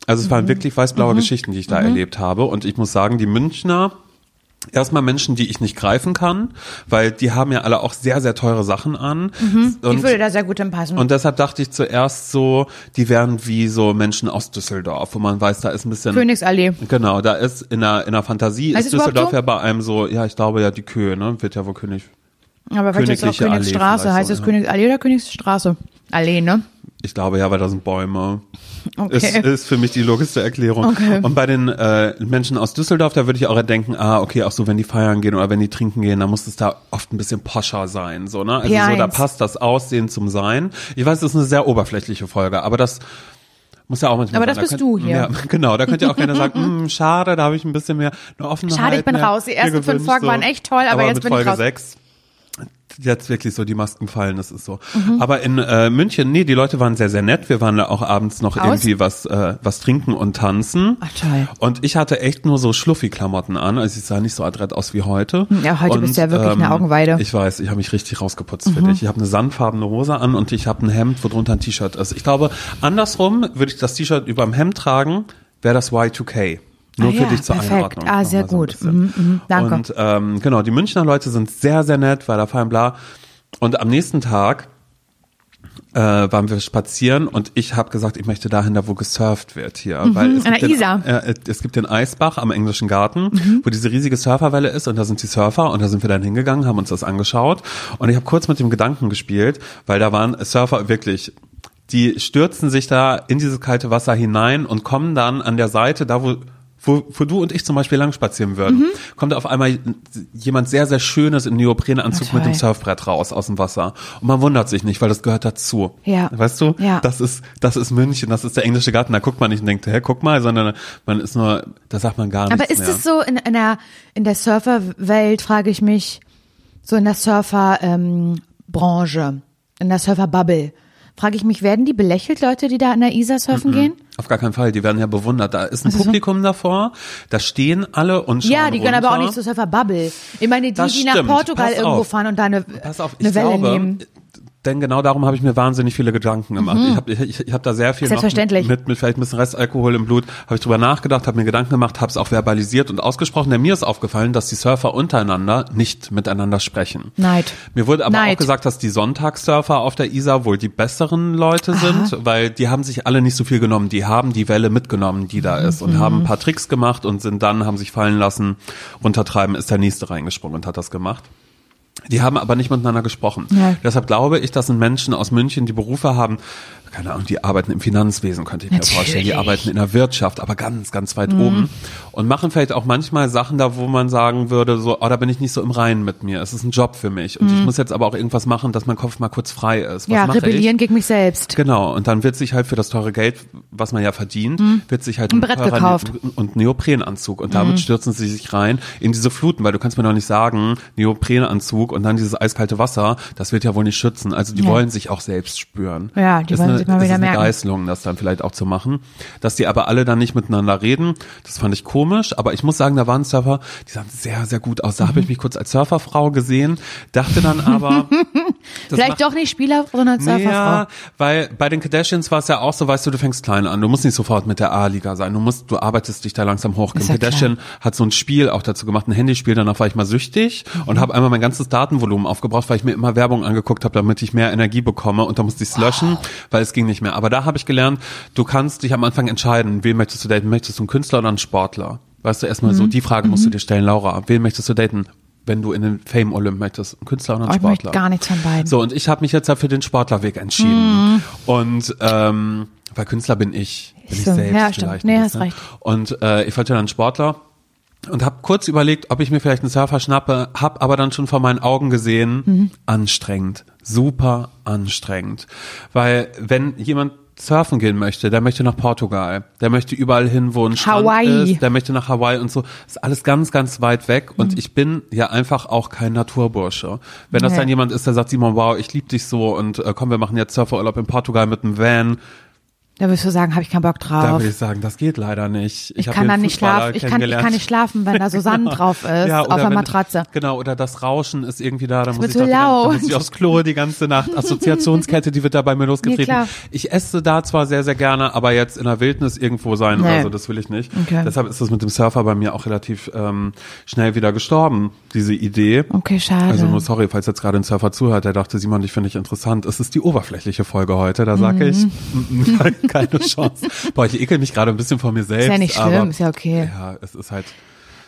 Also es Mhm. waren wirklich weiß-blaue Geschichten, die ich da erlebt habe. Und ich muss sagen, die Münchner, erstmal Menschen, die ich nicht greifen kann, weil die haben ja alle auch sehr, sehr teure Sachen an. Mhm. ich Und würde da sehr gut hinpassen. und deshalb dachte ich zuerst so, die wären wie so Menschen aus Düsseldorf, wo man weiß, da ist ein bisschen. Königsallee. Genau, da ist in der, in der Fantasie Heißt ist Düsseldorf so? ja bei einem so, ja, ich glaube ja, die Köhe, ne, wird ja wohl König. Aber vielleicht ist es auch Königsstraße. Heißt so, es ja. Königsallee oder Königsstraße? Allee, ne? Ich glaube ja, weil da sind Bäume. Okay. Ist, ist für mich die logischste Erklärung. Okay. Und bei den äh, Menschen aus Düsseldorf, da würde ich auch denken, ah, okay, auch so, wenn die feiern gehen oder wenn die trinken gehen, dann muss es da oft ein bisschen poscher sein, so, ne? Also so, da P1. passt das Aussehen zum Sein. Ich weiß, das ist eine sehr oberflächliche Folge, aber das muss ja auch manchmal Aber sein. das Da bist du hier. Ja, genau, da könnte ja auch keiner sagen, hm, schade, da habe ich ein bisschen mehr eine Offenheit. Schade, ich bin raus. Die ersten fünf Folgen waren echt toll, aber jetzt mit bin ich Folge raus. sechs jetzt wirklich so die Masken fallen, das ist so. Mhm. Aber in äh, München, nee, die Leute waren sehr, sehr nett. Wir waren da auch abends noch Aus? irgendwie was, äh, was trinken und tanzen. Ach, toll. Und ich hatte echt nur so Schluffi-Klamotten an, also ich sah nicht so adrett aus wie heute. Ja, heute und, bist du ja wirklich eine Augenweide. Mhm. Ich weiß, ich habe mich richtig rausgeputzt für dich. Ich habe eine sandfarbene Hose an und ich habe ein Hemd, wo drunter ein T-Shirt ist. Ich glaube, andersrum würde ich das T-Shirt über dem Hemd tragen, wäre das Y2K. Nur Ah für ja, dich zur perfekt. Einordnung. Ah, sehr so gut. bisschen. Mhm, mhm, danke. Und ähm, genau, die Münchner Leute sind sehr, sehr nett, weil da feiern bla. Und am nächsten Tag äh, waren wir spazieren und ich habe gesagt, ich möchte dahin, da wo gesurft wird hier. weil es an gibt der den. Äh, es gibt den Eisbach am englischen Garten, wo diese riesige Surferwelle ist und da sind die Surfer und da sind wir dann hingegangen, haben uns das angeschaut und ich habe kurz mit dem Gedanken gespielt, weil da waren Surfer wirklich die stürzen sich da in dieses kalte Wasser hinein und kommen dann an der Seite, da wo, wo, wo du und ich zum Beispiel lang spazieren würden, Mhm. kommt auf einmal jemand sehr, sehr Schönes im Neoprenanzug Ah, mit dem. Surfbrett raus aus dem Wasser. Und man wundert sich nicht, weil das gehört dazu. Ja. Weißt du? Ja. Das ist, das ist München, das ist der englische Garten. Da guckt man nicht und denkt, hä, guck mal, sondern man ist nur, da sagt man gar Aber nichts ist mehr. es so in, in der in der Surferwelt, frage ich mich, so in der Surfer ähm, Branche, in der Surfer Bubble, frage ich mich, werden die belächelt Leute, die da an der Isar surfen gehen? Auf gar keinen Fall, die werden ja bewundert. Da ist ein Ach so. Publikum davor, da stehen alle und schauen Ja, die gehören aber auch runter. nicht zur Surfer Bubble. Ich meine, die, Das die nach stimmt. Portugal Pass irgendwo auf. fahren und da eine, Pass auf, ich eine Welle glaube, nehmen. Denn genau darum habe ich mir wahnsinnig viele Gedanken gemacht. Ich habe ich, ich hab da sehr viel Mhm. Selbstverständlich. mit, mit vielleicht ein bisschen Restalkohol im Blut, habe ich drüber nachgedacht, habe mir Gedanken gemacht, habe es auch verbalisiert und ausgesprochen. Denn mir ist aufgefallen, dass die Surfer untereinander nicht miteinander sprechen. Neid. Mir wurde aber Neid. auch gesagt, dass die Sonntagssurfer auf der Isar wohl die besseren Leute sind, weil die haben sich alle nicht so viel genommen. Die haben die Welle mitgenommen, die da ist und haben ein paar Tricks gemacht und sind dann, haben sich fallen lassen, runtertreiben, ist der nächste reingesprungen und hat das gemacht. Die haben aber nicht miteinander gesprochen. Ja. Deshalb glaube ich, das sind Menschen aus München, die Berufe haben, keine Ahnung, die arbeiten im Finanzwesen, könnte ich mir Natürlich. vorstellen. Die arbeiten in der Wirtschaft, aber ganz, ganz weit oben. Und machen vielleicht auch manchmal Sachen da, wo man sagen würde, so, oh, da bin ich nicht so im Reinen mit mir. Es ist ein Job für mich. Und ich muss jetzt aber auch irgendwas machen, dass mein Kopf mal kurz frei ist. Was ja, rebellieren ich? gegen mich selbst. Genau, und dann wird sich halt für das teure Geld, was man ja verdient, wird sich halt Ein Brett gekauft. Und Neoprenanzug. Und damit stürzen sie sich rein in diese Fluten, weil du kannst mir doch nicht sagen, Neoprenanzug und dann dieses eiskalte Wasser, das wird ja wohl nicht schützen. Also die Ja. wollen sich auch selbst spüren. Ja, die ist wollen sich mal wieder eine merken. Geißelung, das dann vielleicht auch zu machen. Dass die aber alle dann nicht miteinander reden, das fand ich komisch. Aber ich muss sagen, da waren Surfer, die sahen sehr, sehr gut aus. Da Mhm. habe ich mich kurz als Surferfrau gesehen, dachte dann aber, Vielleicht macht- doch nicht Spieler, sondern Surferfrau. ja, weil bei den Kardashians war es ja auch so, weißt du, du fängst klein an. Du musst nicht sofort mit der A-Liga sein. Du musst, du arbeitest dich da langsam hoch. Kim ja Kardashian hat so ein Spiel auch dazu gemacht, ein Handyspiel. Danach war ich mal süchtig und habe einmal mein ganzes Datenvolumen aufgebraucht, weil ich mir immer Werbung angeguckt habe, damit ich mehr Energie bekomme. Und da musste ich es löschen, weil es es ging nicht mehr. Aber da habe ich gelernt, du kannst dich am Anfang entscheiden, wen möchtest du daten? Möchtest du einen Künstler oder einen Sportler? Weißt du, erstmal Mhm. so, die Frage musst du dir stellen, Laura, wen möchtest du daten? Wenn du in den Fame Olymp möchtest, einen Künstler oder einen Oh, ich Sportler? gar nichts von beiden. So, und ich habe mich jetzt ja für den Sportlerweg entschieden. Und ähm, weil Künstler bin ich, bin ich So, selbst ja, stimmt. vielleicht. Nee, ein hast recht. Und äh, ich wollte dann Sportler und habe kurz überlegt, ob ich mir vielleicht einen Surfer schnappe, habe aber dann schon vor meinen Augen gesehen, Mhm. anstrengend, super anstrengend. Weil wenn jemand surfen gehen möchte, der möchte nach Portugal, der möchte überall hin, wo ein Strand Hawaii. ist, der möchte nach Hawaii und so, ist alles ganz, ganz weit weg und ich bin ja einfach auch kein Naturbursche. Wenn das Nee. dann jemand ist, der sagt, Simon, wow, ich liebe dich so und äh, komm, wir machen jetzt Surferurlaub in Portugal mit einem Van, Da wirst du sagen, habe ich keinen Bock da drauf. würde ich sagen, das geht leider nicht. Ich hab kann da nicht schlafen. Ich kann, ich kann nicht schlafen, wenn da so Sand drauf ist, Ja, auf der Matratze. Genau, oder das Rauschen ist irgendwie da, da muss ich, so ganze, da laut. muss ich aufs Klo die ganze Nacht. Assoziationskette, die wird da bei mir losgetreten. klar. ich esse da zwar sehr, sehr gerne, aber jetzt in der Wildnis irgendwo sein Nee. oder so, das will ich nicht. Okay. Deshalb ist das mit dem Surfer bei mir auch relativ ähm, schnell wieder gestorben, diese Idee. Okay, schade. Also nur sorry, falls jetzt gerade ein Surfer zuhört, der dachte, Simon, dich finde ich interessant. Es ist die oberflächliche Folge heute, da sage ich, mm, mm, keine Chance. Boah, ich ekel mich gerade ein bisschen vor mir selbst. ja nicht schlimm, aber, ist ja okay. Ja, es ist halt,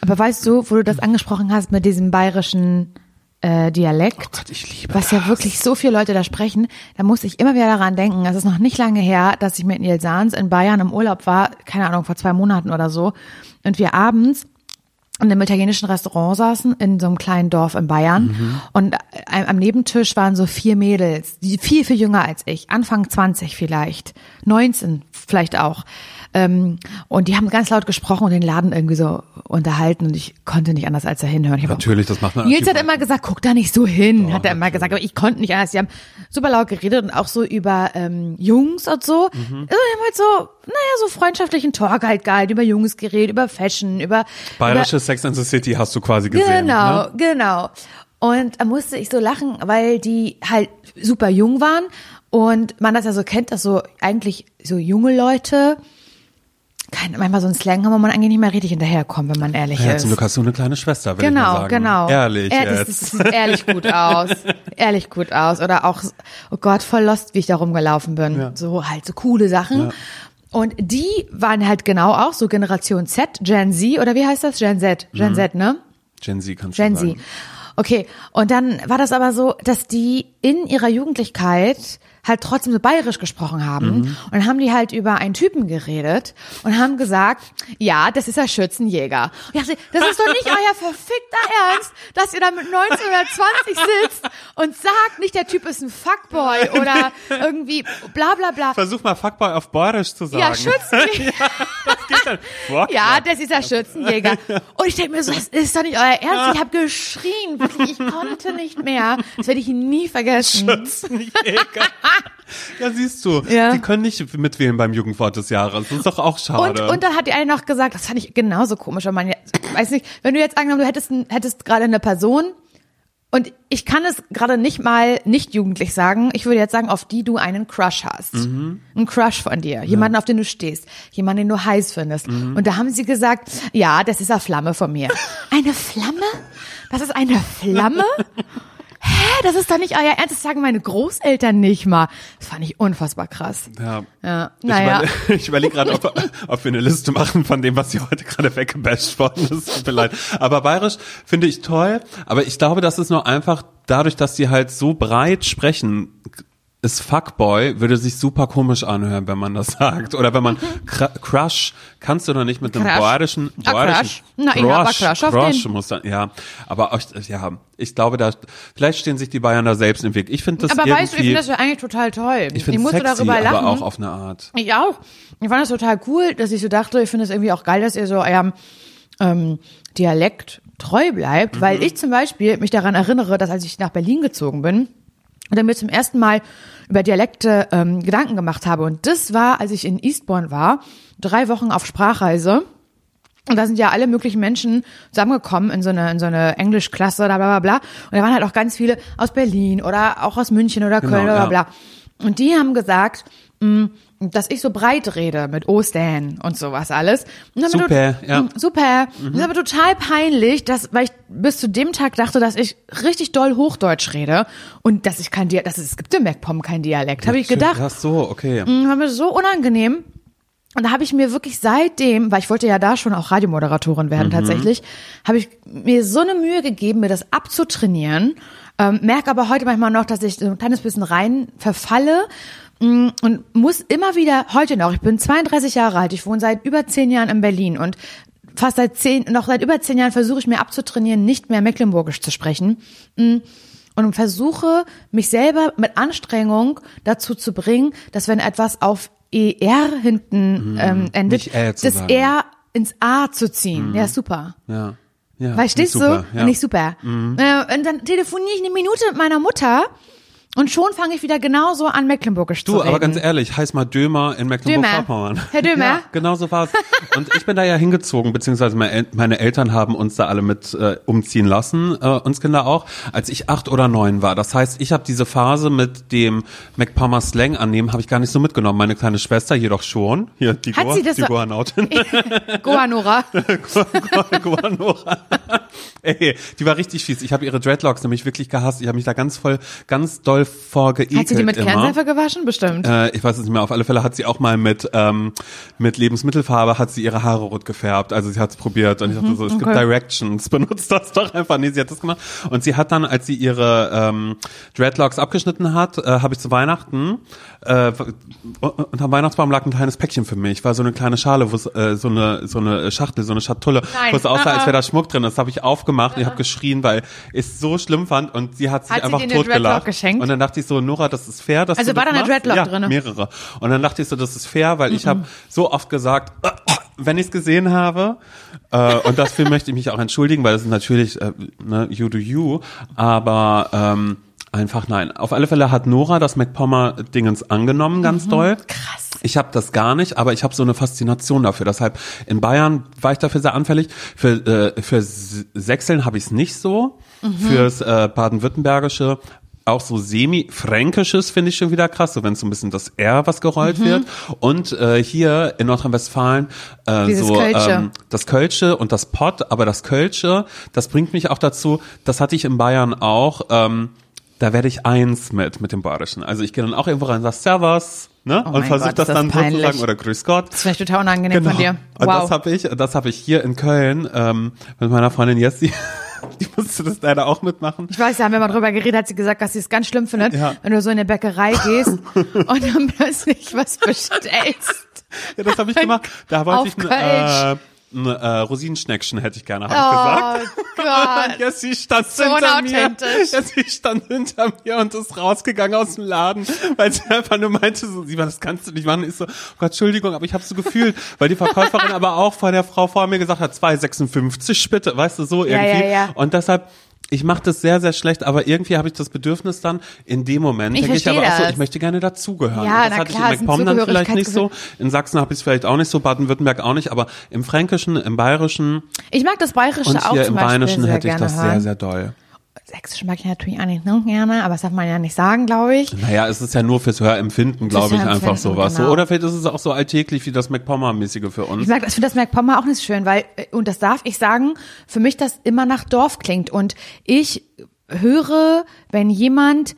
Aber weißt du, wo du das angesprochen hast mit diesem bayerischen äh, Dialekt, Gott, ich liebe was ja wirklich so viele Leute da sprechen, da muss ich immer wieder daran denken, es ist noch nicht lange her, dass ich mit Nils Sahns in Bayern im Urlaub war, keine Ahnung, vor zwei Monaten oder so, und wir abends in einem italienischen Restaurant saßen in so einem kleinen Dorf in Bayern Mhm. und am Nebentisch waren so vier Mädels, die viel, viel jünger als ich, Anfang 20 vielleicht, 19 vielleicht auch. Ähm, und die haben ganz laut gesprochen und den Laden irgendwie so unterhalten und ich konnte nicht anders als da hinhören. Ich hab auch- Natürlich, das macht man Nils hat immer gesagt, guck da nicht so hin, hat er immer gesagt, aber ich konnte nicht anders. Die haben super laut geredet und auch so über ähm, Jungs und so. Mhm. Also, die haben halt so, naja, so freundschaftlichen Talk halt gehalten, über Jungs geredet, über Fashion, über Bayerische Sex and the City hast du quasi über, gesehen. Genau, Ne? genau. Und da musste ich so lachen, weil die halt super jung waren und man das ja so kennt, dass so eigentlich so junge Leute kein, manchmal so ein Slang haben, wo man eigentlich nicht mehr richtig hinterherkommt, wenn man ehrlich Ja, ist. zum Glück hast du eine kleine Schwester, will ich mal Genau, sagen. genau. Ehrlich Er, das, jetzt. das sieht ehrlich gut aus. ehrlich gut aus. Oder auch, oh Gott, voll lost, wie ich da rumgelaufen bin. Ja. So halt so coole Sachen. Ja. Und die waren halt genau auch so Generation Z, Gen Z, oder wie heißt das? Gen Z, Gen Mhm. Z, ne? Gen Z kannst du Gen sagen. Z. Okay, und dann war das aber so, dass die in ihrer Jugendlichkeit halt trotzdem so bayerisch gesprochen haben. Mhm. Und dann haben die halt über einen Typen geredet und haben gesagt, ja, das ist der Schützenjäger. Und ich dachte, das ist doch nicht euer verfickter Ernst, dass ihr da mit 19 oder 20 sitzt und sagt, nicht der Typ ist ein Fuckboy oder irgendwie bla bla bla. Versuch mal Fuckboy auf Bayerisch zu sagen. Ja, Schützenjäger. Fuck. Ja, das ist der Schützenjäger. Und ich denke mir so, das ist doch nicht euer Ernst. Ich habe geschrien, wirklich, ich konnte nicht mehr. Das werde ich nie vergessen. Schützenjäger. Ja, siehst du, Ja. die können nicht mitwählen beim Jugendwort des Jahres. Das ist doch auch Und, schade. und dann hat die eine noch gesagt, das fand ich genauso komisch, wenn man weiß nicht, wenn du jetzt angenommen, du hättest, ein- hättest gerade eine Person und ich kann es gerade nicht mal nicht jugendlich sagen, ich würde jetzt sagen, auf die du einen Crush hast. Mhm. Ein Crush von dir, jemanden, auf den du stehst, jemanden, den du heiß findest. Mhm. Und da haben sie gesagt, ja, das ist eine Flamme von mir. Eine Flamme? Das ist eine Flamme? Hä, das ist doch nicht euer Ernst, das sagen meine Großeltern nicht mal. Das fand ich unfassbar krass. ja. Ja, Ich naja. Ich überlege gerade, ob, ob wir eine Liste machen von dem, was hier heute gerade weggebasht worden ist. Tut mir leid. Aber bayerisch finde ich toll. Aber ich glaube, das ist nur einfach dadurch, dass die halt so breit sprechen. Ist Fuckboy würde sich super komisch anhören, wenn man das sagt. Oder wenn man Cr- Crush kannst du doch nicht mit einem Crush. bayerischen, Ah, bayerischen Crush. Na, ich Crush auf Crush den. muss dann, ja. Aber ja, ich glaube, da vielleicht stehen sich die Bayern da selbst im Weg. Ich finde das Aber irgendwie, weißt du, ich finde das ja eigentlich total toll. ich finde musste sexy, darüber lachen. aber auch auf eine Art. Ich auch. Ich fand das total cool, dass ich so dachte, ich finde es irgendwie auch geil, dass ihr so eurem ähm, Dialekt treu bleibt, weil ich zum Beispiel mich daran erinnere, dass als ich nach Berlin gezogen bin und dann mir zum ersten Mal über Dialekte ähm, Gedanken gemacht habe und das war, als ich in Eastbourne war, drei Wochen auf Sprachreise und da sind ja alle möglichen Menschen zusammengekommen in so eine, in so eine Englischklasse, bla, bla, bla, bla. Und da waren halt auch ganz viele aus Berlin oder auch aus München oder Köln, Genau, bla, bla, ja. bla. Und die haben gesagt, mh, dass ich so breit rede mit Ostern und sowas alles. Super, ja. Mm, Super. Das ist aber total peinlich, dass, weil ich bis zu dem Tag dachte, dass ich richtig doll Hochdeutsch rede und dass ich kein Dialekt, dass es, es gibt in MacPom kein Dialekt, habe ich gedacht. Ach so, okay. Mm, War mir so unangenehm. Und da habe ich mir wirklich seitdem, weil ich wollte ja da schon auch Radiomoderatorin werden tatsächlich, habe ich mir so eine Mühe gegeben, mir das abzutrainieren. Ähm, merke aber heute manchmal noch, dass ich so ein kleines bisschen rein verfalle und muss immer wieder, heute noch, ich bin 32 Jahre alt, ich wohne seit über zehn Jahren in Berlin und fast seit zehn, noch seit über zehn Jahren versuche ich mir abzutrainieren, nicht mehr Mecklenburgisch zu sprechen und versuche mich selber mit Anstrengung dazu zu bringen, dass wenn etwas auf ER hinten ähm, endet, das. R ins A zu ziehen. Ja, super. Ja. ja Verstehst super, du? Ja. Nicht super. Äh, und dann telefoniere ich eine Minute mit meiner Mutter und schon fange ich wieder genauso an, Mecklenburgisch zu Du, reden. aber ganz ehrlich, heiß mal Dömer in Mecklenburg-Vorpommern. Herr Dömer? Ja, genau so war's. Und ich bin da ja hingezogen, beziehungsweise meine El- meine Eltern haben uns da alle mit äh, umziehen lassen, äh, uns Kinder auch, als ich acht oder neun war. Das heißt, ich habe diese Phase mit dem MacPalmer Slang annehmen, habe ich gar nicht so mitgenommen. Meine kleine Schwester jedoch schon. Hier, die, Hat Goa, sie das die so- Goanautin. Goanora. Guanora. Ey, die war richtig fies. Ich habe ihre Dreadlocks nämlich wirklich gehasst. Ich habe mich da ganz voll, ganz doll geekelt Hat sie die mit immer. Kernseife gewaschen? Bestimmt. Äh, ich weiß es nicht mehr. Auf alle Fälle hat sie auch mal mit ähm, mit Lebensmittelfarbe hat sie ihre Haare rot gefärbt. Also sie hat es probiert und ich dachte so, es gibt okay. Directions, benutzt das doch einfach. Nee, sie hat das gemacht. Und sie hat dann, als sie ihre ähm, Dreadlocks abgeschnitten hat, äh, habe ich zu Weihnachten äh, unterm Weihnachtsbaum lag ein kleines Päckchen für mich. War so eine kleine Schale, wo es äh, so eine so eine Schachtel, so eine Schatulle, wo es aussah, als wäre da Schmuck drin. Das habe ich aufgemacht und ich habe geschrien, weil ich es so schlimm fand und sie hat sich Hat sie einfach Dreadlock totgelacht. Und dann dachte ich so, Nora, das ist fair, dass Also du war das da eine machst. Dreadlock ja, drinne? mehrere. Und dann dachte ich so, das ist fair, weil ich habe so oft gesagt, wenn ich es gesehen habe, äh, und dafür möchte ich mich auch entschuldigen, weil das ist natürlich äh, ne, you do you, aber ähm, einfach nein. Auf alle Fälle hat Nora das MacPommer-Dingens angenommen, ganz doll. Krass. Ich habe das gar nicht, aber ich habe so eine Faszination dafür. Deshalb in Bayern war ich dafür sehr anfällig. Für, äh, für Sächseln habe ich es nicht so. Fürs äh, Baden-Württembergische auch so semi-fränkisches finde ich schon wieder krass, so wenn so ein bisschen das R was gerollt wird. Und äh, hier in Nordrhein-Westfalen äh, Dieses so Kölsche. ähm, das Kölsche und das Pott, aber das Kölsche, das bringt mich auch dazu, das hatte ich in Bayern auch, ähm, da werde ich eins mit, mit dem Bayerischen. Also ich gehe dann auch irgendwo rein und sage Servus, ne? Oh und versuche das ist das dann peinlich. sozusagen, oder Grüß Gott. Das finde ich total unangenehm von dir. Und Wow. das habe ich, das habe ich hier in Köln ähm, mit meiner Freundin Jessie. Die musste das leider auch mitmachen. Ich weiß, da haben wir mal drüber geredet, hat sie gesagt, dass sie es ganz schlimm findet, Ja. wenn du so in eine Bäckerei gehst und dann plötzlich was bestellst. Ja, das habe ich gemacht. Da wollte Auf ich ein, Kölsch. äh, ein äh, Rosinenschneckchen hätte ich gerne, habe ich gesagt. Oh Gott. Ja, sie stand So hinter mir. unauthentisch. Ja, sie stand hinter mir und ist rausgegangen aus dem Laden, weil sie einfach nur meinte, so, Simon, das kannst du nicht machen. Ich so, oh Gott, Entschuldigung, aber ich habe so gefühlt, weil die Verkäuferin aber auch vor der Frau vor mir gesagt hat, 2,56 bitte, weißt du, so Ja, irgendwie. ja, ja. Und deshalb, ich mache das sehr, sehr schlecht, aber irgendwie habe ich das Bedürfnis dann, in dem Moment, Ich denke ich aber auch so, ich möchte gerne dazugehören. Ja, Und das na hatte klar, ich in MacPom dann vielleicht nicht so. In Sachsen habe ich es vielleicht auch nicht so, Baden-Württemberg auch nicht, aber im Fränkischen, im Bayerischen Ich mag das Bayerische und auch hier zum im sehr hätte ich gerne das hören. sehr, sehr doll. Sächsisch mag ich natürlich auch nicht so gerne, aber das darf man ja nicht sagen, glaube ich. Naja, es ist ja nur fürs Hörempfinden, glaube ich, einfach sowas. genau. So. Oder vielleicht ist es auch so alltäglich wie das MacPommer-mäßige für uns. Ich sag, ich finde das MacPommer auch nicht schön, weil, äh, und das darf ich sagen, für mich das immer nach Dorf klingt. Und ich höre, wenn jemand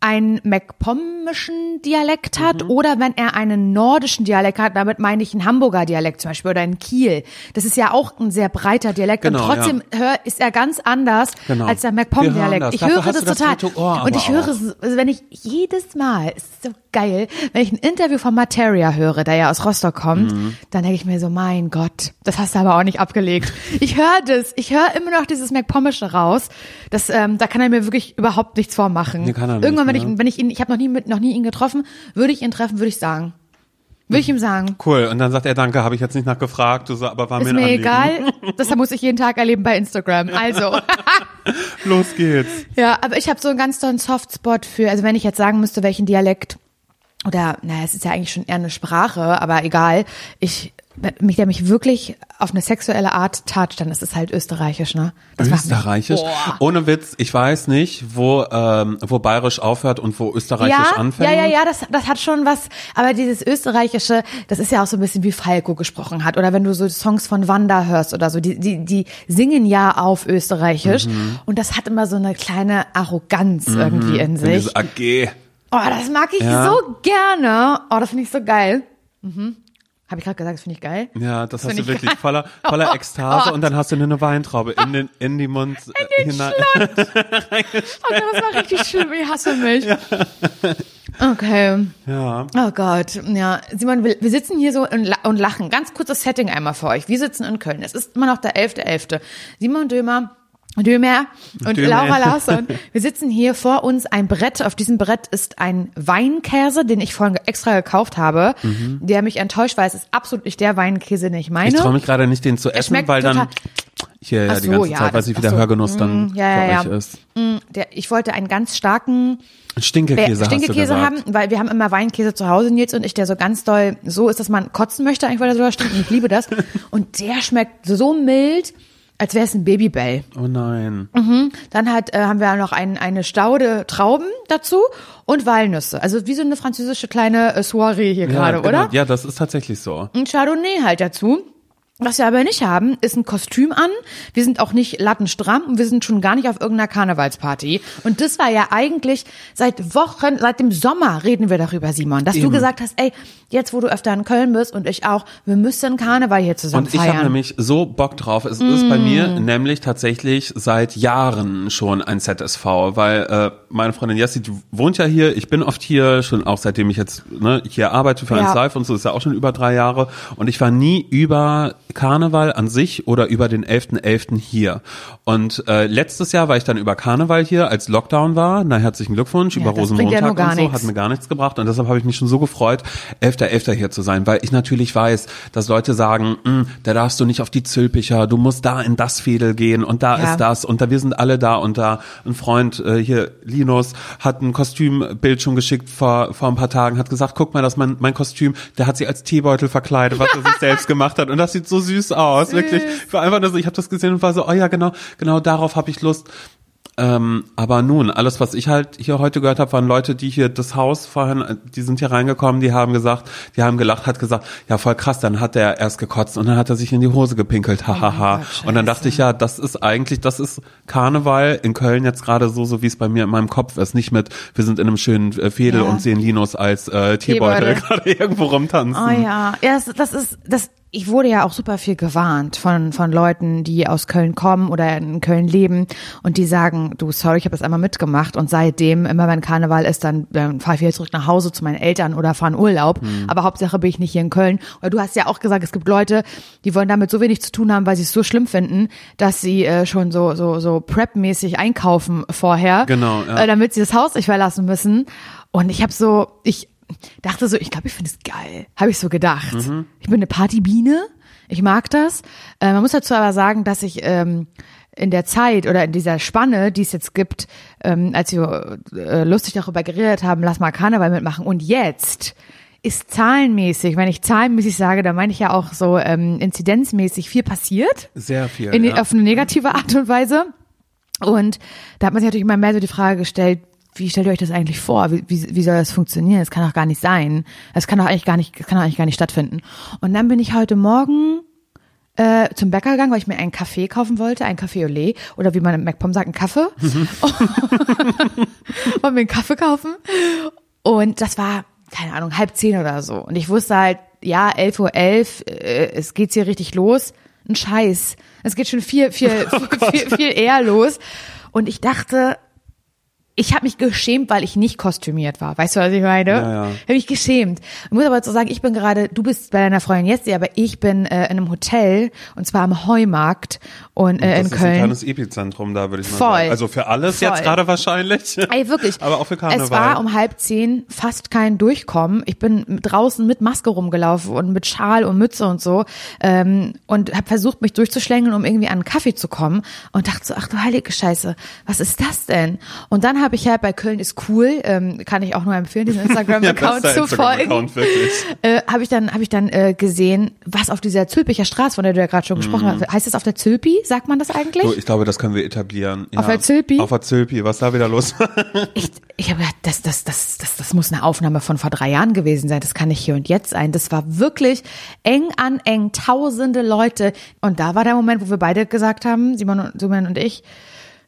einen MacPommischen Dialekt hat Mhm. oder wenn er einen nordischen Dialekt hat, damit meine ich einen Hamburger Dialekt zum Beispiel oder einen Kiel. Das ist ja auch ein sehr breiter Dialekt Genau, und trotzdem hör, ist er ganz anders Genau. als der MacPom-Dialekt. Ich höre das das total. Ohr und ich höre, es, also wenn ich jedes Mal, es ist so geil, wenn ich ein Interview von Materia höre, der ja aus Rostock kommt, Mhm. dann denke ich mir so, mein Gott, das hast du aber auch nicht abgelegt. Ich höre das, ich höre immer noch dieses MacPommische raus. Das, ähm, da kann er mir wirklich überhaupt nichts vormachen. Nee, kann er nicht, Irgendwann, wenn ne? ich, wenn ich ihn, ich habe noch nie mit, noch nie ihn getroffen, würde ich ihn treffen, würde ich sagen. Würde ich ihm sagen. Cool. Und dann sagt er, danke, habe ich jetzt nicht nachgefragt. Du so, aber war Ist mir ein mir Anliegen. egal. Das muss ich jeden Tag erleben bei Instagram. Also. Los geht's. Ja, aber ich habe so einen ganz tollen Softspot für, also wenn ich jetzt sagen müsste, welchen Dialekt oder, naja, es ist ja eigentlich schon eher eine Sprache, aber egal. Ich, mich, der mich wirklich auf eine sexuelle Art toucht, dann ist es halt österreichisch, ne? Das mich- Österreichisch? Boah. Ohne Witz, ich weiß nicht, wo, ähm, wo bayerisch aufhört und wo österreichisch ja, anfängt. Ja, ja, ja, das, das hat schon was, aber dieses österreichische, das ist ja auch so ein bisschen wie Falco gesprochen hat oder wenn du so Songs von Wanda hörst oder so, die, die, die singen ja auf österreichisch Mhm. und das hat immer so eine kleine Arroganz irgendwie in sich. Dieses AG. Oh, das mag ich Ja. so gerne. Oh, das finde ich so geil. Mhm. Habe ich gerade gesagt, das finde ich geil. Ja, das hast find du ich wirklich geil. voller, voller Oh Ekstase Gott. und dann hast du eine Weintraube in den, in die Mund in hinein. Oh Gott, das war richtig schlimm. Ich hasse mich. Okay. Ja. Oh Gott, ja. Simon, wir, wir sitzen hier so und, und lachen. Ganz kurzes Setting einmal für euch. Wir sitzen in Köln. Es ist immer noch der 11.11. Simon Dömer, Dömer und Dömer. Laura Larsson. Wir sitzen hier vor uns ein Brett. Auf diesem Brett ist ein Weinkäse, den ich vorhin extra gekauft habe, der mich enttäuscht, weil es ist absolut nicht der Weinkäse, den ich meine. Ich traue mich gerade nicht, den zu essen, weil dann hier ja die ganze ja, Zeit, weil ach wieder so. Hörgenuss dann Mm, ja, ja, ja. euch ist. Mm, Der, ich wollte einen ganz starken Stinkekäse, Stinkekäse haben, weil wir haben immer Weinkäse zu Hause, Nils und ich, der so ganz doll so ist, dass man kotzen möchte, eigentlich, weil er so stinkt. Und ich liebe das. Und der schmeckt so mild, als wäre es ein Babybell. Oh nein. Dann hat, äh, haben wir noch ein, eine Staude Trauben dazu und Walnüsse. Also wie so eine französische kleine äh, Soiree hier gerade, genau. oder? Ja, das ist tatsächlich so. ein Chardonnay halt dazu. Was wir aber nicht haben, ist ein Kostüm an. Wir sind auch nicht lattenstramm und wir sind schon gar nicht auf irgendeiner Karnevalsparty. Und das war ja eigentlich seit Wochen, seit dem Sommer reden wir darüber, Simon, dass du Eben. gesagt hast, ey, jetzt wo du öfter in Köln bist und ich auch, wir müssen Karneval hier zusammen Und ich habe feiern. nämlich so Bock drauf. Es ist bei mir Mm. nämlich tatsächlich seit Jahren schon ein ZSV, weil äh, meine Freundin Jessie, wohnt ja hier. Ich bin oft hier, schon auch seitdem ich jetzt ne, hier arbeite für Ja. 1 Live und so, ist ja auch schon über drei Jahre. Und ich war nie über Karneval an sich oder über den 11.11. hier. Und äh, letztes Jahr war ich dann über Karneval hier, als Lockdown war. Na, herzlichen Glückwunsch, Ja, über ja Rosenmontag gar und so, nichts. hat mir gar nichts gebracht. Und deshalb habe ich mich schon so gefreut, 11.11. hier zu sein, weil ich natürlich weiß, dass Leute sagen, "Mm, da darfst du nicht auf die Zülpicher, du musst da in das Fädel gehen und da Ja. ist das und da wir sind alle da und da. Ein Freund äh, hier, Linus, hat ein Kostümbild schon geschickt vor, vor ein paar Tagen, hat gesagt, guck mal, das ist mein, mein Kostüm, der hat sie als Teebeutel verkleidet, was er sich selbst gemacht hat und das sieht so süß aus, wirklich. Ich war einfach nur so, ich habe das gesehen und war so, oh ja, genau, genau darauf habe ich Lust. Ähm, aber nun, alles, was ich halt hier heute gehört habe, waren Leute, die hier das Haus vorhin, äh, die sind hier reingekommen, die haben gesagt, die haben gelacht, hat gesagt, ja voll krass, dann hat er erst gekotzt und dann hat er sich in die Hose gepinkelt, hahaha. Gott, und dann dachte ich, ja, das ist eigentlich, das ist Karneval in Köln jetzt gerade so, so wie es bei mir in meinem Kopf ist, nicht mit, wir sind in einem schönen äh, Fädel Ja. und sehen Linus als äh, Teebeutel. gerade irgendwo rumtanzen. Oh ja, ja, das, das ist, das, ich wurde ja auch super viel gewarnt von, von Leuten, die aus Köln kommen oder in Köln leben und die sagen, du, sorry, ich habe das einmal mitgemacht und seitdem, immer wenn Karneval ist, dann, dann fahre ich wieder zurück nach Hause zu meinen Eltern oder fahre in Urlaub. Aber Hauptsache bin ich nicht hier in Köln. Oder du hast ja auch gesagt, es gibt Leute, die wollen damit so wenig zu tun haben, weil sie es so schlimm finden, dass sie äh, schon so, so, so Prep-mäßig einkaufen vorher. Genau, ja. Äh, damit sie das Haus nicht verlassen müssen. Und ich habe so, ich dachte so, ich glaube, ich finde es geil. Habe ich so gedacht. Ich bin eine Partybiene. Ich mag das. Äh, man muss dazu aber sagen, dass ich ähm, in der Zeit oder in dieser Spanne, die es jetzt gibt, ähm, als wir äh, lustig darüber geredet haben, lass mal Karneval mitmachen. Und jetzt ist zahlenmäßig, wenn ich zahlenmäßig sage, dann meine ich ja auch so ähm, inzidenzmäßig viel passiert Sehr viel. in, ja. auf eine negative Art und Weise. Und da hat man sich natürlich immer mehr so die Frage gestellt, wie stellt ihr euch das eigentlich vor? Wie, wie, wie soll das funktionieren? Das kann doch gar nicht sein. Das kann doch eigentlich gar nicht, das kann doch eigentlich gar nicht stattfinden. Und dann bin ich heute Morgen äh, zum Bäcker gegangen, weil ich mir einen Kaffee kaufen wollte, einen Kaffee au lait oder wie man im MacPom sagt, einen Kaffee. und mir einen Kaffee kaufen. Und das war, keine Ahnung, halb zehn oder so. Und ich wusste halt, ja, 11.11 Uhr, elf, äh, es geht's hier richtig los. Ein Scheiß. Es geht schon viel, viel, viel, viel eher los. Und ich dachte, ich habe mich geschämt, weil ich nicht kostümiert war. Weißt du, was ich meine? Ja, ja. Ich habe mich geschämt. Ich muss aber dazu sagen, ich bin gerade, du bist bei deiner Freundin jetzt, aber ich bin äh, in einem Hotel und zwar am Heumarkt und äh, das in ist ein Köln. kleines Epizentrum da, würde ich mal Voll. sagen. Also für alles Voll. jetzt gerade wahrscheinlich. Ey, wirklich. Aber auch für Karneval. Es war um halb zehn fast kein Durchkommen. Ich bin draußen mit Maske rumgelaufen und mit Schal und Mütze und so ähm, und habe versucht, mich durchzuschlängeln, um irgendwie an einen Kaffee zu kommen und dachte so, ach du heilige Scheiße, was ist das denn? Und dann habe habe ich halt bei Köln ist cool, ähm, kann ich auch nur empfehlen, diesen Instagram-Account bester zu folgen. Äh, habe ich dann, habe ich dann äh, gesehen, was auf dieser Zülpicher Straße, von der du ja gerade schon gesprochen hast, heißt das auf der Zülpi? Sagt man das eigentlich? So, ich glaube, das können wir etablieren. Ja. Auf der Zülpi? Auf der Zülpi, was da wieder los? Ich, ich habe gedacht, das, das, das, das, das muss eine Aufnahme von vor drei Jahren gewesen sein. Das kann nicht hier und jetzt sein. Das war wirklich eng an eng, tausende Leute. Und da war der Moment, wo wir beide gesagt haben, Simon und, Simon und ich,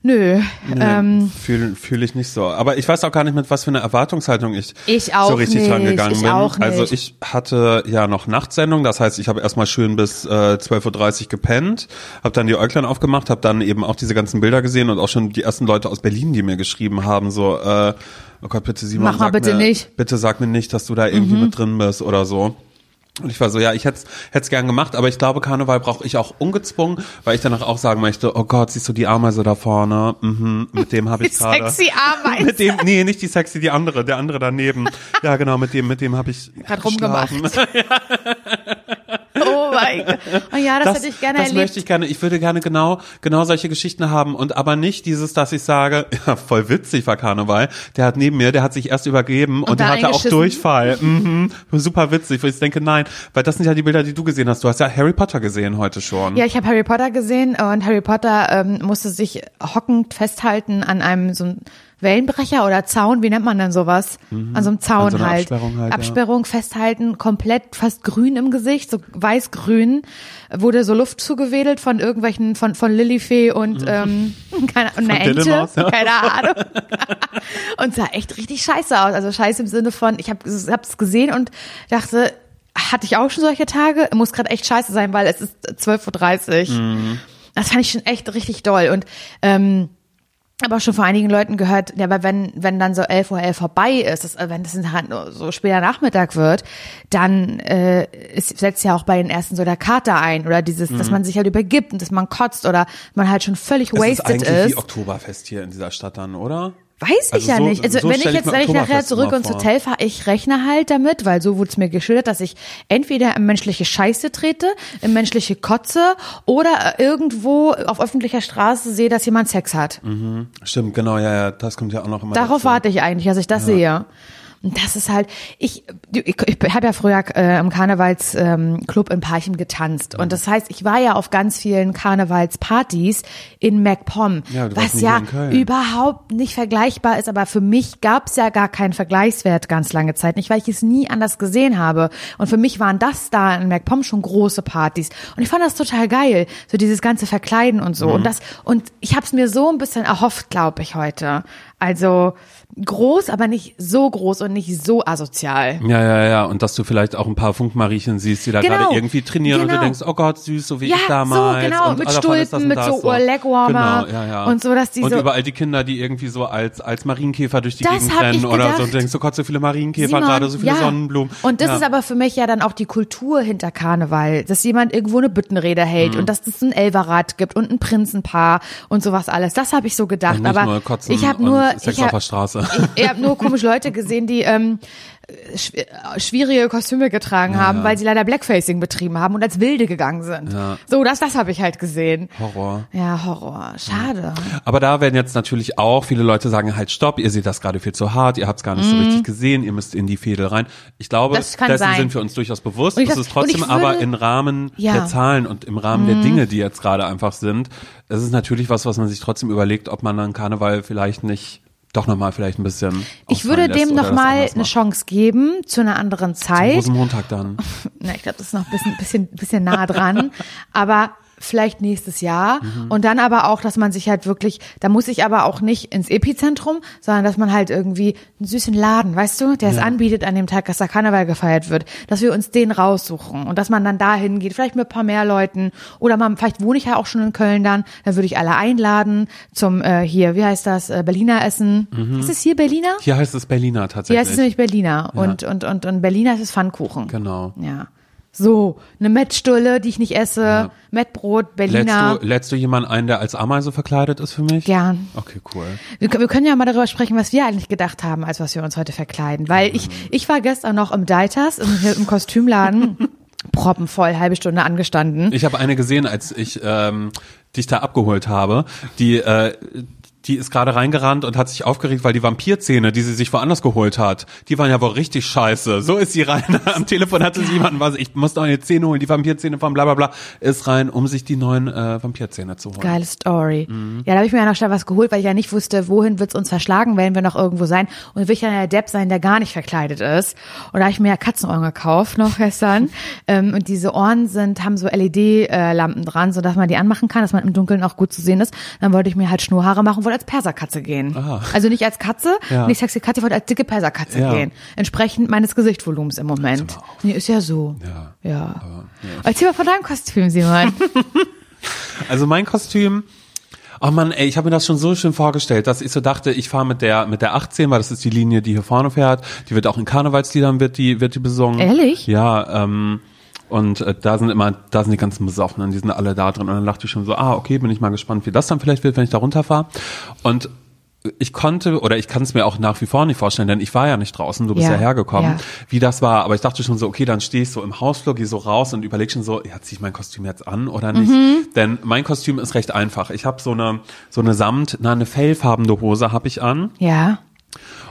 nö, ähm, Fühle fühl ich nicht so. Aber ich weiß auch gar nicht, mit was für eine Erwartungshaltung ich, Ich so richtig nicht, dran gegangen ich bin. auch nicht. Also ich hatte ja noch Nachtsendung, das heißt, ich habe erstmal schön bis äh, 12.30 Uhr gepennt, habe dann die Äuglein aufgemacht, habe dann eben auch diese ganzen Bilder gesehen und auch schon die ersten Leute aus Berlin, die mir geschrieben haben, so, äh, oh Gott, bitte Simon, Mach mal sag bitte mir, nicht. Mhm. bitte sag mir nicht, dass du da irgendwie mit drin bist oder so. Und ich war so, ja, ich hätte es gern gemacht, aber ich glaube, Karneval brauche ich auch ungezwungen, weil ich danach auch sagen möchte, oh Gott, siehst du die Ameise da vorne? Mhm, mit dem habe ich Die gerade. sexy Ameise. Mit dem, nee, nicht die sexy, die andere, der andere daneben. Ja, genau, mit dem, mit dem habe ich Hat rumgemacht. oh mein Gott. Oh ja, das, hätte ich gerne das erlebt. möchte ich gerne. Ich würde gerne genau, genau solche Geschichten haben und aber nicht dieses, dass ich sage, ja, voll witzig war Karneval. Der hat neben mir, der hat sich erst übergeben und, Und der hatte auch? Durchfall. Mhm, super witzig. Wo ich denke, nein, weil das sind ja die Bilder, die du gesehen hast. Du hast ja Harry Potter gesehen heute schon. Ja, ich habe Harry Potter gesehen und Harry Potter ähm, musste sich hockend festhalten an einem so einem Wellenbrecher oder Zaun, wie nennt man denn sowas? An so einem Zaun so halt. Absperrung halt, ja. Absperrung festhalten, komplett fast grün im Gesicht, so weiß-grün, wurde so Luft zugewedelt von irgendwelchen, von, von Lilifee und ähm, keine, und eine Ente, Diddelmaus, ja. keine Ahnung. und sah echt richtig scheiße aus. Also scheiße im Sinne von, ich habe es gesehen und dachte, hatte ich auch schon solche Tage? Muss gerade echt scheiße sein, weil es ist 12.30 Uhr. Das fand ich schon echt richtig doll. Und ähm, aber auch schon von einigen Leuten gehört, ja, aber wenn, wenn dann so 11 Uhr 11 vorbei ist, das, wenn das halt so später Nachmittag wird, dann äh, ist, setzt ja auch bei den ersten so der Kater ein oder dieses, dass man sich halt übergibt und dass man kotzt oder man halt schon völlig Mhm. es ist wasted eigentlich ist. wie Oktoberfest hier in dieser Stadt dann, oder? Weiß Also ich ja so- nicht. Also so wenn ich jetzt, ich nachher zurück ins. Hotel fahre, ich rechne halt damit, weil so wurde es mir geschildert, dass ich entweder in menschliche Scheiße trete, in menschliche Kotze oder äh, irgendwo auf öffentlicher Straße sehe, dass jemand Sex hat. Stimmt, genau, ja, ja, das kommt ja auch noch immer Darauf dazu. warte ich eigentlich, dass ich das sehe. Und das ist halt, ich, ich, ich habe ja früher äh, im Karnevalsclub ähm, in Parchim getanzt. Und das heißt, ich war ja auf ganz vielen Karnevalspartys in MacPom, Ja, was ja überhaupt nicht vergleichbar ist. Aber für mich gab es ja gar keinen Vergleichswert ganz lange Zeit nicht, weil ich es nie anders gesehen habe. Und für mich waren das da in MacPom schon große Partys. Und ich fand das total geil, so dieses ganze Verkleiden und so. Mhm. Und das und ich habe es mir so ein bisschen erhofft, glaube ich heute. Also groß, aber nicht so groß und nicht so asozial. Ja, ja, ja. Und dass du vielleicht auch ein paar Funkmariechen siehst, die da Genau. gerade irgendwie trainieren und Genau. du denkst, oh Gott, süß, so wie Ja, ich so, damals. genau, und mit Stulpen, und mit so Legwarmer Genau, ja, ja. und so, dass die Und so- überall die Kinder, die irgendwie so als, als Marienkäfer durch die Das Gegend rennen oder so. Und denkst, oh Gott, so viele Marienkäfer, Simon, gerade so viele ja. Sonnenblumen. Und das ist aber für mich ja dann auch die Kultur hinter Karneval, dass jemand irgendwo eine Büttenrede hält Mhm. und dass es ein Elverrad gibt und ein Prinzenpaar und sowas alles. Das habe ich so gedacht. Und aber nur ich habe und nur, Sex ich auf hab, der Straße. ich, ich habe nur komische Leute gesehen, die ähm, schwierige Kostüme getragen haben, weil sie leider Blackfacing betrieben haben und als Wilde gegangen sind. Ja. So, das, das habe ich halt gesehen. Horror. Ja, Horror. Schade. Aber da werden jetzt natürlich auch viele Leute sagen, halt stopp, ihr seht das gerade viel zu hart, ihr habt es gar nicht so richtig gesehen, ihr müsst in die Fädel rein. Ich glaube, Mhm. Das dessen sein. sind wir uns durchaus bewusst. Sag- ist trotzdem ich aber würde- im Rahmen Ja. Mhm. der Zahlen und im Rahmen der Dinge, die jetzt gerade einfach sind, es ist natürlich was, was man sich trotzdem überlegt, ob man dann Karneval vielleicht nicht doch nochmal vielleicht ein bisschen Ich würde dem oder noch das mal anders eine. Chance geben zu einer anderen Zeit. Rosenmontag dann. Na, ich glaube, das ist noch ein bisschen, bisschen, bisschen nah dran. aber vielleicht nächstes Jahr. Mhm. Und dann aber auch, dass man sich halt wirklich, da muss ich aber auch nicht ins Epizentrum, sondern dass man halt irgendwie einen süßen Laden, weißt du, der es anbietet an dem Tag, dass da Karneval gefeiert wird, dass wir uns den raussuchen und dass man dann dahin geht, vielleicht mit ein paar mehr Leuten oder man, vielleicht wohne ich ja auch schon in Köln dann, dann würde ich alle einladen zum äh, hier, wie heißt das, äh, Berliner Essen. Ist es hier Berliner? Hier heißt es Berliner Hier tatsächlich. heißt es nämlich Berliner und, und, und, und Berliner ist es Pfannkuchen. genau. Ja. So, eine Mettstulle, die ich nicht esse, Mettbrot, Lädst Berliner. du, lädst du jemanden ein, der als Ameise verkleidet ist für mich? Gern. Okay, cool. Wir, wir können ja mal darüber sprechen, was wir eigentlich gedacht haben, als was wir uns heute verkleiden. Weil ich, ich war gestern noch im Deiters, im, im Kostümladen, proppenvoll, halbe Stunde angestanden. Ich habe eine gesehen, als ich ähm, die ich da abgeholt habe, die äh, die ist gerade reingerannt und hat sich aufgeregt, weil die Vampirzähne, die sie sich woanders geholt hat, die waren ja wohl richtig scheiße. So ist sie rein. Am Telefon hatte sie jemanden, was ich muss noch eine Zähne holen, die Vampirzähne von bla bla bla, ist rein, um sich die neuen äh, Vampirzähne zu holen. Geile Story. Ja, da habe ich mir ja noch schnell was geholt, weil ich ja nicht wusste, wohin wird's uns verschlagen, werden wir noch irgendwo sein. Und will ich ja der Depp sein, der gar nicht verkleidet ist. Und da habe ich mir ja Katzenohren gekauft noch gestern. ähm, und diese Ohren sind, haben so LED-Lampen dran, sodass man die anmachen kann, dass man im Dunkeln auch gut zu sehen ist. Dann wollte ich mir halt Schnurhaare machen, wollte als Perserkatze gehen. Aha. Also nicht als Katze, Ja. nicht sexy Katze, ich wollte als dicke Perserkatze Ja. gehen. Entsprechend meines Gesichtvolumens im Moment. aber Nee, ist ja so. Ja. Ja. Erzähl mal von deinem Kostüm, Simon. Also mein Kostüm, oh Mann, ey, ich habe mir das schon so schön vorgestellt, dass ich so dachte, ich fahre mit der mit der 18, weil das ist die Linie, die hier vorne fährt. Die wird auch in Karnevalsliedern wird die wird die besungen. Ehrlich? Ja, ähm und äh, da sind immer, da sind die ganzen Besoffenen, die sind alle da drin. Und dann dachte ich schon so, ah, okay, bin ich mal gespannt, wie das dann vielleicht wird, wenn ich da runterfahre. Und ich konnte oder ich kann es mir auch nach wie vor nicht vorstellen, denn ich war ja nicht draußen, du bist Ja, ja, hergekommen, ja. wie das war. Aber ich dachte schon so, okay, dann stehe ich so im Hausflur, gehe so raus und überlege schon so, ja, ziehe ich mein Kostüm jetzt an oder nicht? Mhm. Denn mein Kostüm ist recht einfach. Ich habe so eine so eine Samt, na, eine fellfarbene Hose habe ich an ja.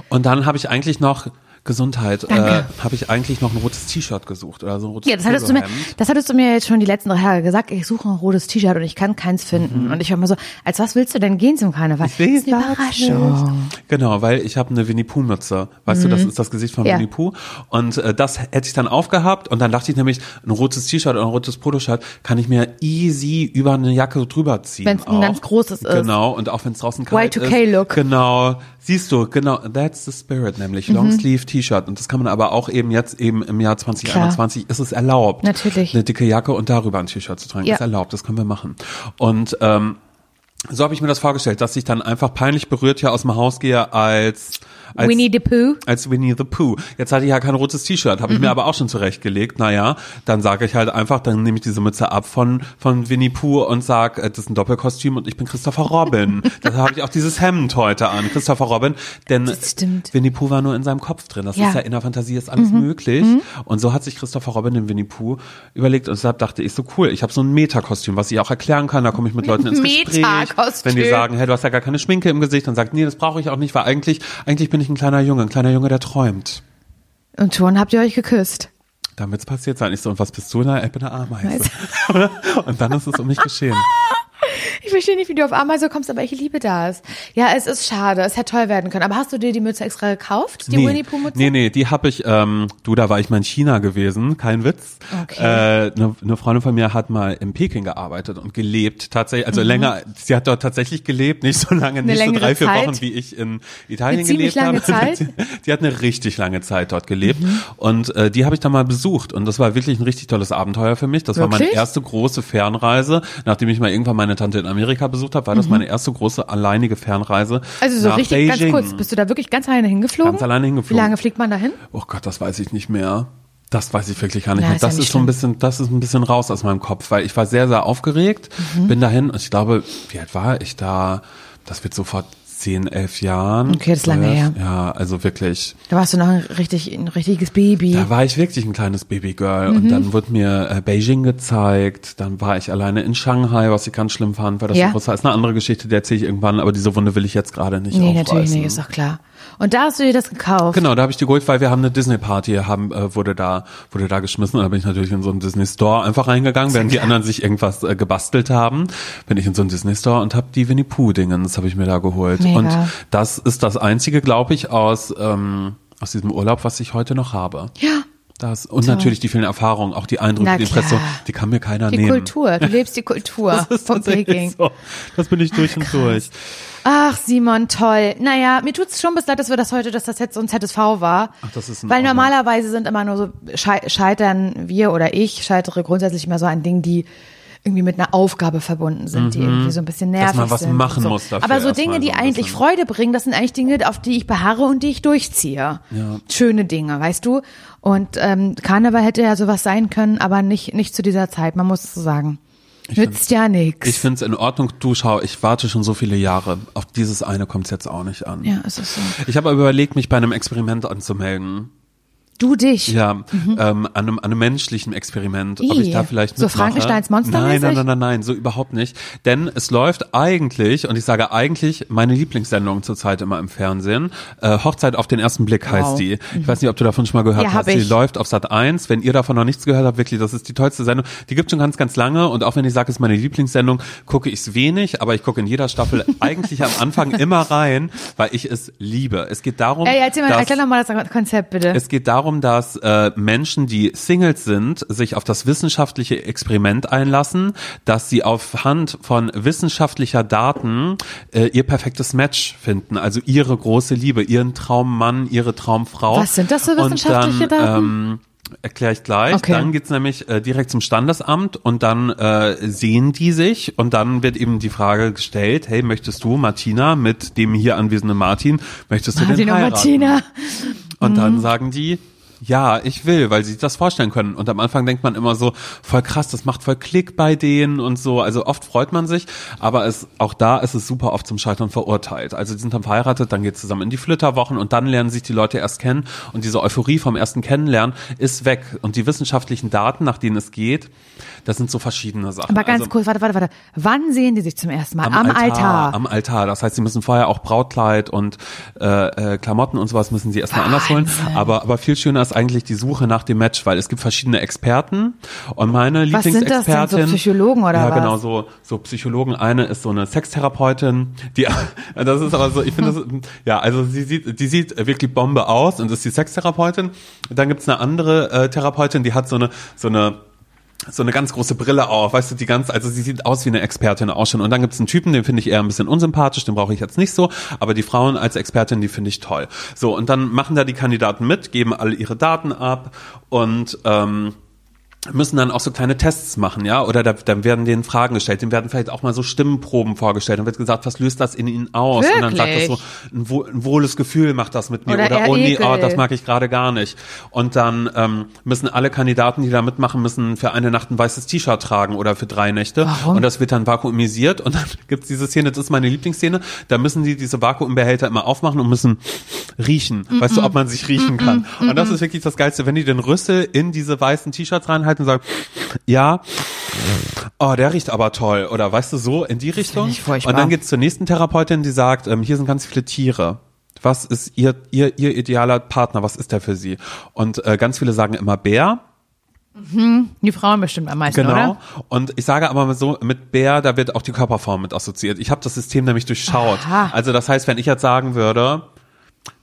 und dann habe ich eigentlich noch Gesundheit, äh, habe ich eigentlich noch ein rotes T-Shirt gesucht oder so ein rotes Ja, das hattest, du mir, das hattest du mir jetzt schon die letzten drei Tage gesagt. Ich suche ein rotes T-Shirt und ich kann keins finden. Und ich war mal so, als was willst du denn gehen zum Karneval? Ich weiß das ist eine Überraschung. Genau, weil ich habe eine Winnie Pooh Mütze. Weißt du, das ist das Gesicht von Mhm. Ja. Winnie Pooh und äh, das hätte ich dann aufgehabt und dann dachte ich nämlich, ein rotes T-Shirt oder ein rotes Poloshirt kann ich mir easy über eine Jacke drüber ziehen. Wenn's ein auch. ganz großes ist. Genau, und auch wenn es draußen kalt ist. Y2K-Look. Genau, siehst du, genau, that's the spirit, nämlich Mhm. Longsleeve T-Shirt und das kann man aber auch eben jetzt eben im Jahr 2021 ist es erlaubt. Natürlich. Eine dicke Jacke und darüber ein T-Shirt zu tragen, Ja. ist erlaubt, das können wir machen. Und ähm, so habe ich mir das vorgestellt, dass ich dann einfach peinlich berührt hier aus dem Haus gehe als als Winnie the Pooh. als Winnie the Pooh. Jetzt hatte ich ja kein rotes T-Shirt, habe ich Mhm. mir aber auch schon zurechtgelegt. Naja, dann sage ich halt einfach, dann nehme ich diese Mütze ab von von Winnie Pooh und sag, äh, das ist ein Doppelkostüm und ich bin Christopher Robin. da habe ich auch dieses Hemd heute an, Christopher Robin, denn Das stimmt. Winnie Pooh war nur in seinem Kopf drin. Das Ja. Mhm. ist ja in der Fantasie ist alles möglich. Und so hat sich Christopher Robin den Winnie Pooh überlegt und deshalb dachte ich so cool, ich habe so ein Metakostüm, was ich auch erklären kann. Da komme ich mit Leuten ins Gespräch, Metakostüm. wenn die sagen, hey, du hast ja gar keine Schminke im Gesicht, dann sagt, nee, das brauche ich auch nicht, weil eigentlich eigentlich bin ich ein kleiner Junge, ein kleiner Junge, der träumt. Und schon habt ihr euch geküsst. Dann wird's passiert sein. Ich so, und was bist du? Na, ich bin eine Ameise. und dann ist es um mich geschehen. Ich verstehe nicht, wie du auf Ameise kommst, aber ich liebe das. Ja, es ist schade. Es hätte toll werden können. Aber hast du dir die Mütze extra gekauft? Die Winnie Pooh Mütze? nee, nee, die habe ich, ähm, du, da war ich mal in China gewesen, kein Witz. Okay. Äh, Eine ne Freundin von mir hat mal in Peking gearbeitet und gelebt, tatsächlich, also länger, sie hat dort tatsächlich gelebt, nicht so lange, nicht so Mhm. drei, vier Zeit? Wochen, wie ich in Italien Eine gelebt lange habe. Zeit? Mhm. Die hat eine richtig lange Zeit dort gelebt und äh, die habe ich dann mal besucht und das war wirklich ein richtig tolles Abenteuer für mich. Das war meine Wirklich? erste große Fernreise, nachdem ich mal irgendwann meine Tante in Amerika besucht habe, war das meine erste große alleinige Fernreise Mhm. Also so nach richtig Beijing. ganz kurz. Bist du da wirklich ganz alleine hingeflogen? Ganz alleine hingeflogen. Wie lange fliegt man dahin? Oh Gott, das weiß ich nicht mehr. Das weiß ich wirklich gar nicht Na, mehr. ist ja Das nicht ist so ein bisschen, das ist ein bisschen raus aus meinem Kopf, weil ich war sehr, sehr aufgeregt, Mhm. bin dahin und ich glaube, wie alt war ich da? Das wird so vor zehn, elf Jahren. Okay, das ist lange her. Ja, also wirklich. Da warst du noch ein, richtig, ein richtiges Baby. Da war ich wirklich ein kleines Babygirl Mhm. und dann wurde mir äh, Beijing gezeigt, dann war ich alleine in Shanghai, was ich ganz schlimm fand, weil das Ja. so groß war. ist eine andere Geschichte, die erzähle ich irgendwann, aber diese Wunde will ich jetzt gerade nicht nee, aufreißen. natürlich nicht, ist doch klar. Und da hast du dir das gekauft. Genau, da habe ich die geholt, weil wir haben eine Disney-Party, haben, äh, wurde da, wurde da geschmissen und da bin ich natürlich in so einen Disney-Store einfach reingegangen, während die anderen sich irgendwas äh, gebastelt haben, bin ich in so einen Disney-Store und habe die Winnie Pooh-Dingens, habe ich mir da geholt. Mega. Und das ist das einzige, glaube ich, aus, ähm, aus diesem Urlaub, was ich heute noch habe. Ja. Das, und natürlich die vielen Erfahrungen, auch die Eindrücke, Na die Impressionen, klar. die kann mir keiner Die nehmen. Kultur. Du lebst die Kultur Das ist von Peking. so. Das bin ich durch und durch. Ach, Simon, toll. Naja, mir tut's schon bis leid, dass wir das heute, dass das jetzt so ein ZSV war. Ach, das ist in Weil Ordnung. normalerweise sind immer nur so, schei scheitern wir oder ich scheitere grundsätzlich immer so an Dingen, die irgendwie mit einer Aufgabe verbunden sind, die irgendwie so ein bisschen nervig Mhm. man was sind. machen so. muss dafür Aber so Dinge, die so ein eigentlich bisschen. Freude bringen, das sind eigentlich Dinge, auf die ich beharre und die ich durchziehe. Ja. Schöne Dinge, weißt du? Und ähm, Karneval hätte ja sowas sein können, aber nicht, nicht zu dieser Zeit, man muss es so sagen. Nützt ja nix. Ich finde es in Ordnung. Du schau, ich warte schon so viele Jahre. Auf dieses eine kommt es jetzt auch nicht an. ja, es ist so. Ich habe aber überlegt, mich bei einem Experiment anzumelden. Du dich. Ja, ähm, an, einem, an einem menschlichen Experiment, ob ich da vielleicht so mitmache. Frankensteins Monster Nein, nein, nein, nein, nein, so überhaupt nicht. Denn es läuft eigentlich, und ich sage eigentlich, meine Lieblingssendung zurzeit immer im Fernsehen. Äh, Hochzeit auf den ersten Blick heißt Wow. die. Ich weiß nicht, ob du davon schon mal gehört Ja, hast. Die ich. läuft auf Sat 1. Wenn ihr davon noch nichts gehört habt, wirklich, das ist die tollste Sendung. Die gibt schon ganz, ganz lange. Und auch wenn ich sage, es ist meine Lieblingssendung, gucke ich es wenig, aber ich gucke in jeder Staffel eigentlich am Anfang immer rein, weil ich es liebe. Es geht darum, Ey, erzähl mal, dass- erklär noch mal das Konzept bitte. es geht darum, dass äh, Menschen, die Singles sind, sich auf das wissenschaftliche Experiment einlassen, dass sie auf Hand von wissenschaftlicher Daten äh, ihr perfektes Match finden, also ihre große Liebe, ihren Traummann, ihre Traumfrau. Was sind das für wissenschaftliche dann, Daten? Ähm, Erkläre ich gleich. Okay. Dann geht's nämlich äh, direkt zum Standesamt und dann äh, sehen die sich und dann wird eben die Frage gestellt, hey, möchtest du, Martina, mit dem hier anwesenden Martin, möchtest du den Martin heiraten? Martina. Und Mhm. dann sagen die, ja, ich will, weil sie sich das vorstellen können. Und am Anfang denkt man immer so, voll krass, das macht voll Klick bei denen und so. Also oft freut man sich, aber es, auch da ist es super oft zum Scheitern verurteilt. Also die sind dann verheiratet, dann geht es zusammen in die Flitterwochen und dann lernen sich die Leute erst kennen und diese Euphorie vom ersten Kennenlernen ist weg. Und die wissenschaftlichen Daten, nach denen es geht, das sind so verschiedene Sachen. Aber ganz also, kurz, warte, warte, warte. Wann sehen die sich zum ersten Mal? am, Am, Altar, Altar. Am Altar. Das heißt, sie müssen vorher auch Brautkleid und äh, äh, Klamotten und sowas müssen sie erstmal anders holen. Aber, aber viel schöner ist eigentlich die Suche nach dem Match, weil es gibt verschiedene Experten und meine Was sind das denn, so. Psychologen oder Ja, was? genau, so, so Psychologen. Eine ist so eine Sextherapeutin, die, das ist aber so, ich finde das, ja, also sie sieht, die sieht wirklich Bombe aus und ist die Sextherapeutin. Dann gibt's eine andere äh, Therapeutin, die hat so eine, so eine, so eine ganz große Brille auf, weißt du, die ganz, also sie sieht aus wie eine Expertin auch schon. Und dann gibt's einen Typen, den finde ich eher ein bisschen unsympathisch, den brauche ich jetzt nicht so, aber die Frauen als Expertin, die finde ich toll. So, und dann machen da die Kandidaten mit, geben alle ihre Daten ab und ähm, müssen dann auch so kleine Tests machen, ja, oder da, dann werden denen Fragen gestellt, denen werden vielleicht auch mal so Stimmenproben vorgestellt, dann wird gesagt, was löst das in ihnen aus? Und dann sagt das so, ein, wohl, ein wohles Gefühl macht das mit mir Oder oder, oh nee, oh, das mag ich gerade gar nicht. Und dann ähm, müssen alle Kandidaten, die da mitmachen, müssen für eine Nacht ein weißes T-Shirt tragen oder für drei Nächte. Warum? Und das wird dann vakuumisiert und dann gibt's diese Szene, das ist meine Lieblingsszene, da müssen die diese Vakuumbehälter immer aufmachen und müssen riechen. Weißt du, ob man sich riechen kann. Und das ist wirklich das Geilste, wenn die den Rüssel in diese weißen T-Shirts reinhalten und sagen, ja, oh, der riecht aber toll. Oder weißt du, so in die Richtung. Und dann geht's zur nächsten Therapeutin, die sagt, ähm, hier sind ganz viele Tiere. Was ist ihr, ihr, ihr idealer Partner? Was ist der für sie? Und äh, ganz viele sagen immer Bär. Die Frauen bestimmt am meisten, Genau. oder? Und ich sage aber so, mit Bär, da wird auch die Körperform mit assoziiert. Ich habe das System nämlich durchschaut. Aha. Also das heißt, wenn ich jetzt sagen würde,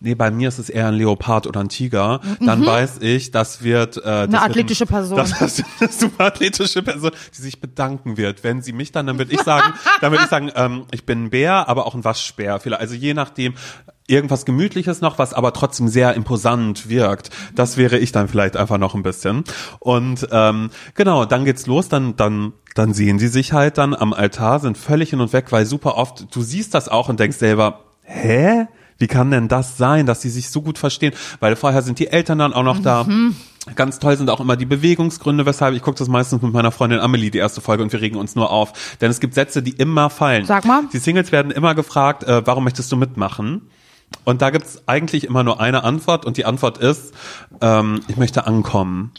nee, bei mir ist es eher ein Leopard oder ein Tiger, dann weiß ich, das wird äh, das wird Mhm. athletische Person. Das, das wird eine super athletische Person, die sich bedanken wird. Wenn sie mich dann, dann würde ich sagen, dann würde ich sagen, ähm, ich bin ein Bär, aber auch ein Waschbär. Vielleicht, also je nachdem, irgendwas Gemütliches noch, was aber trotzdem sehr imposant wirkt. Das wäre ich dann vielleicht einfach noch ein bisschen. Und ähm, genau, dann geht's los, dann dann dann sehen sie sich halt dann am Altar, sind völlig hin und weg, weil super oft du siehst das auch und denkst selber, hä? Wie kann denn das sein, dass sie sich so gut verstehen? Weil vorher sind die Eltern dann auch noch da. Ganz toll sind auch immer die Bewegungsgründe, weshalb ich gucke das meistens mit meiner Freundin Amelie die erste Folge und wir regen uns nur auf. Denn es gibt Sätze, die immer fallen. Sag mal. Die Singles werden immer gefragt, äh, warum möchtest du mitmachen? Und da gibt's eigentlich immer nur eine Antwort und die Antwort ist, ähm, ich möchte ankommen.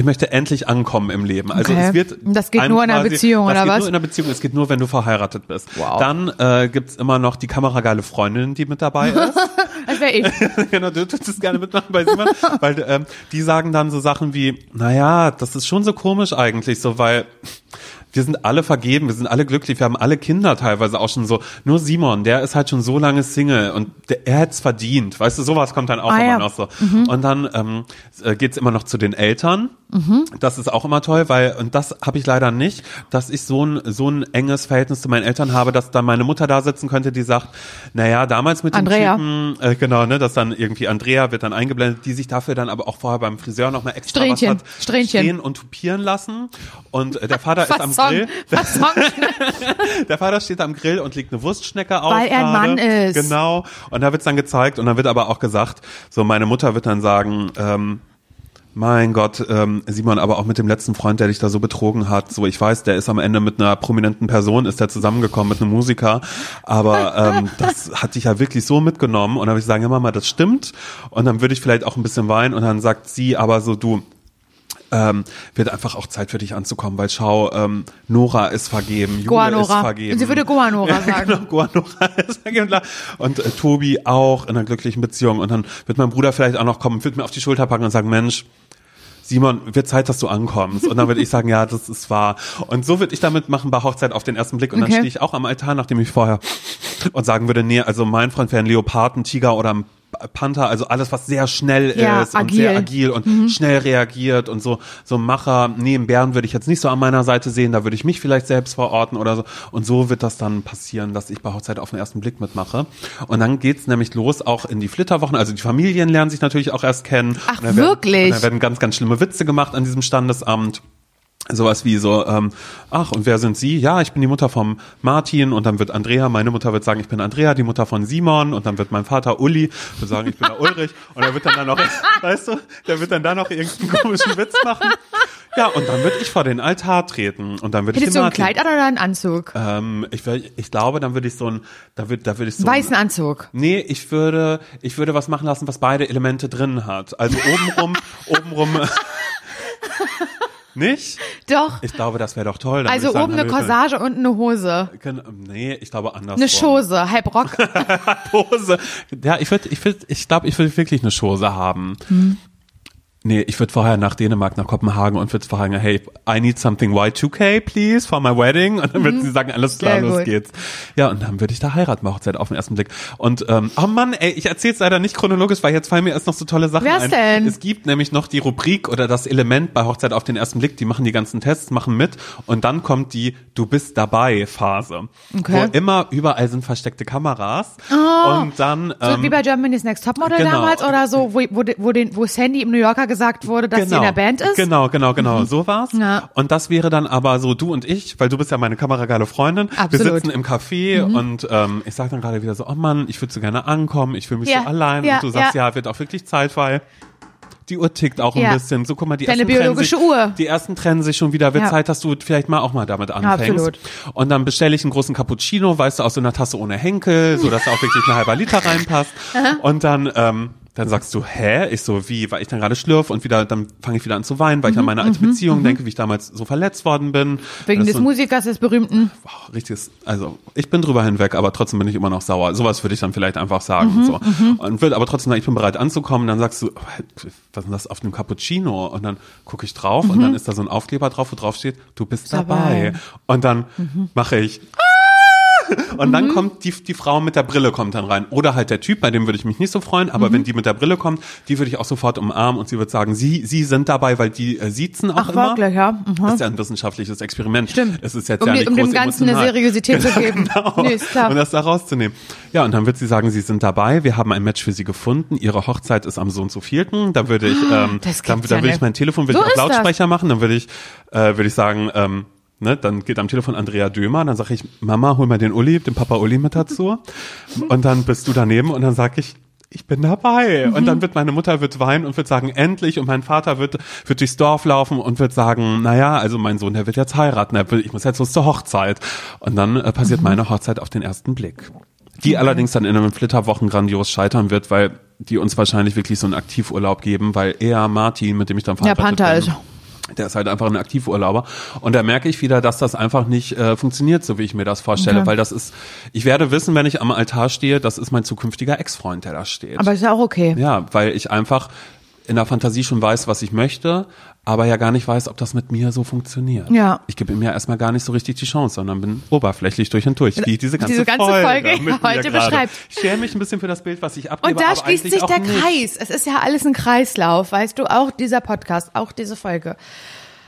Ich möchte endlich ankommen im Leben. Also Okay. es wird Das geht nur in einer Beziehung, das oder geht was? Nur in einer Beziehung. Es geht nur, wenn du verheiratet bist. Wow. Dann äh, gibt's immer noch die kamerageile Freundin, die mit dabei ist. Das wäre ich. genau, du tust gerne mitmachen bei Simon, weil ähm, die sagen dann so Sachen wie, naja, das ist schon so komisch eigentlich, so weil wir sind alle vergeben, wir sind alle glücklich, wir haben alle Kinder teilweise auch schon so. Nur Simon, der ist halt schon so lange Single und der, er hat's verdient. Weißt du, sowas kommt dann auch Ah, immer ja. noch so. Und dann ähm, äh, geht's immer noch zu den Eltern. Mhm. Das ist auch immer toll, weil, und das habe ich leider nicht, dass ich so ein, so ein enges Verhältnis zu meinen Eltern habe, dass dann meine Mutter da sitzen könnte, die sagt, naja, damals mit Andrea. dem Typen, äh, genau, ne, dass dann irgendwie Andrea wird dann eingeblendet, die sich dafür dann aber auch vorher beim Friseur nochmal extra Strähnchen, was hat Strähnchen. stehen und tupieren lassen. Und äh, der Vater ist am Grill. Der Vater steht am Grill und legt eine Wurstschnecke auf. Weil er ein. Mann ist. Genau. Und da wird's dann gezeigt und dann wird aber auch gesagt, so meine Mutter wird dann sagen, ähm, mein Gott, ähm, Simon, aber auch mit dem letzten Freund, der dich da so betrogen hat. So, ich weiß, der ist am Ende mit einer prominenten Person, ist der zusammengekommen mit einem Musiker, aber ähm, das hat dich ja wirklich so mitgenommen. Und dann würde ich sagen, ja Mama, das stimmt. Und dann würde ich vielleicht auch ein bisschen weinen und dann sagt sie aber so, du, ähm, wird einfach auch Zeit für dich anzukommen, weil schau, ähm, Nora ist vergeben, Jule Goa ist vergeben. Sie würde Goa Nora sagen. Genau, Goa Nora ist vergeben. Und äh, Tobi auch in einer glücklichen Beziehung. Und dann wird mein Bruder vielleicht auch noch kommen, wird mir auf die Schulter packen und sagen, Mensch, Simon, wird Zeit, dass du ankommst. Und dann würde ich sagen, ja, das ist wahr. Und so würde ich damit machen bei Hochzeit auf den ersten Blick. Und dann Okay. stehe ich auch am Altar, nachdem ich vorher und sagen würde, nee, also mein Freund wäre ein Leopard, ein Tiger oder ein Panther, also alles, was sehr schnell Ja, ist und agil. sehr agil und schnell reagiert und so, so Macher, nee, einen Bären würde ich jetzt nicht so an meiner Seite sehen, da würde ich mich vielleicht selbst verorten oder so. Und so wird das dann passieren, dass ich bei Hochzeit auf den ersten Blick mitmache. Und dann geht's nämlich los auch in die Flitterwochen, also die Familien lernen sich natürlich auch erst kennen. Ach, Und da werden, wirklich? und Da werden ganz, ganz schlimme Witze gemacht an diesem Standesamt. Sowas wie so, ähm, ach, und wer sind Sie? Ja, ich bin die Mutter vom Martin und dann wird Andrea, meine Mutter wird sagen, ich bin Andrea, die Mutter von Simon und dann wird mein Vater Uli wird sagen, ich bin der Ulrich und er wird dann da noch, weißt du, der wird dann da noch irgendeinen komischen Witz machen. Ja, und dann würde ich vor den Altar treten und dann würde ich den du ein Martin. Kleid an oder einen Anzug? Ähm, ich, ich glaube, dann würde ich so ein, da würde, da würde ich so ein- Weißen Anzug. Nee, ich würde, ich würde was machen lassen, was beide Elemente drin hat. Also obenrum, obenrum. Nicht? Doch. Ich glaube, das wäre doch toll. Dann Also oben eine Corsage und eine Hose. Nee, ich glaube anders. Eine Chose, halb Rock. Hose. Ja, ich würde, ich würde, ich glaube, ich würde wirklich eine Chose haben. Hm. Nee, ich würde vorher nach Dänemark, nach Kopenhagen und würde fragen, hey, I need something Y2K, please, for my wedding. Und dann würden sie sagen, alles klar, Mhm. Sehr los gut. geht's. Ja, und dann würde ich da heiraten bei Hochzeit auf den ersten Blick. Und, ähm, oh Mann, ey, ich erzähl's leider nicht chronologisch, weil jetzt fallen mir erst noch so tolle Sachen Wer's ein. denn? Es gibt nämlich noch die Rubrik oder das Element bei Hochzeit auf den ersten Blick, die machen die ganzen Tests, machen mit und dann kommt die Du bist dabei Phase. Okay. Wo immer überall sind versteckte Kameras. und dann, So ähm, wie bei Germany's Next Topmodel genau. damals oder so, wo, wo, wo, den, wo Sandy im New Yorker gesagt wurde, dass sie in der Band ist. Genau, genau, genau, so war's. Ja. Und das wäre dann aber so du und ich, weil du bist ja meine kamerageile Freundin. Absolut. Wir sitzen im Café und ähm, ich sag dann gerade wieder so, oh Mann, ich würde so gerne ankommen, ich fühle mich Ja, so allein. ja, und du sagst, ja. wird auch wirklich Zeit, weil die Uhr tickt auch ein Ja. bisschen. So, guck mal, die Deine ersten biologische sich, Uhr. Die ersten trennen sich schon wieder. Wird Ja. Zeit, dass du vielleicht mal auch mal damit anfängst. absolut. Und dann bestelle ich einen großen Cappuccino, weißt du, aus so einer Tasse ohne Henkel, so dass da auch wirklich ein halber Liter reinpasst. und dann, ähm, dann sagst du, hä? Ich so, wie? Weil ich dann gerade schlürf und wieder, dann fange ich wieder an zu weinen, weil ich an meine alte Beziehung denke, wie ich damals so verletzt worden bin. Mhm, Wegen des so, Musikers, des berühmten. wow, richtiges, also ich bin drüber hinweg, aber trotzdem bin ich immer noch sauer. Sowas würde ich dann vielleicht einfach sagen. Mhm, so. Und würde aber trotzdem sagen, ich bin bereit anzukommen. Dann sagst du, oh, was ist denn das auf dem Cappuccino? Und dann gucke ich drauf und dann ist da so ein Aufkleber drauf, wo drauf steht, du bist dabei. Mhm. Mhm. Und dann mache ich und dann kommt die, die Frau mit der Brille kommt dann rein. Oder halt der Typ, bei dem würde ich mich nicht so freuen, Mhm. aber wenn die mit der Brille kommt, die würde ich auch sofort umarmen und sie wird sagen, sie, sie sind dabei, weil die äh, siezen auch Ach, immer. wirklich, ja. Mhm. Das ist ja ein wissenschaftliches Experiment. Stimmt. Es ist jetzt Um ja nicht um dem Ganzen eine emotional. Seriosität zu geben. Genau. Nee, ist klar. Und das da rauszunehmen. Ja, und dann wird sie sagen, sie sind dabei, wir haben ein Match für sie gefunden, ihre Hochzeit ist am so und so vierten, dann würde ich, ähm, Ah, Das dann, dann ja würde ich mein Telefon würde So ich auf ist das. Lautsprecher machen, dann würde ich, äh, würde ich sagen, ähm, Ne, dann geht am Telefon Andrea Dömer, dann sage ich, Mama, hol mal den Uli, den Papa Uli mit dazu. Und dann bist du daneben und dann sag ich, ich bin dabei. Und dann wird meine Mutter wird weinen und wird sagen, endlich. Und mein Vater wird, wird durchs Dorf laufen und wird sagen, naja, also mein Sohn, der wird jetzt heiraten. Will, ich muss jetzt los zur Hochzeit. Und dann äh, passiert meine Hochzeit auf den ersten Blick. Die allerdings dann in einem Flitterwochen grandios scheitern wird, weil die uns wahrscheinlich wirklich so einen Aktivurlaub geben, weil er, Martin, mit dem ich dann Der verheiratet Panther bin, ist. Der ist halt einfach ein Aktivurlauber. Und da merke ich wieder, dass das einfach nicht äh, funktioniert, so wie ich mir das vorstelle. Okay. Weil das ist, ich werde wissen, wenn ich am Altar stehe, das ist mein zukünftiger Ex-Freund, der da steht. Aber ist ja auch okay. ja, weil ich einfach in der Fantasie schon weiß, was ich möchte, aber ja gar nicht weiß, ob das mit mir so funktioniert. Ja. Ich gebe ihm ja erstmal gar nicht so richtig die Chance, sondern bin oberflächlich durch und durch, wie diese ganze, Diese ganze Folge mir heute beschreibt. Ich schäme mich ein bisschen für das Bild, was ich abgebe, Und da schließt sich der nicht. Kreis. Es ist ja alles ein Kreislauf, weißt du, auch dieser Podcast, auch diese Folge.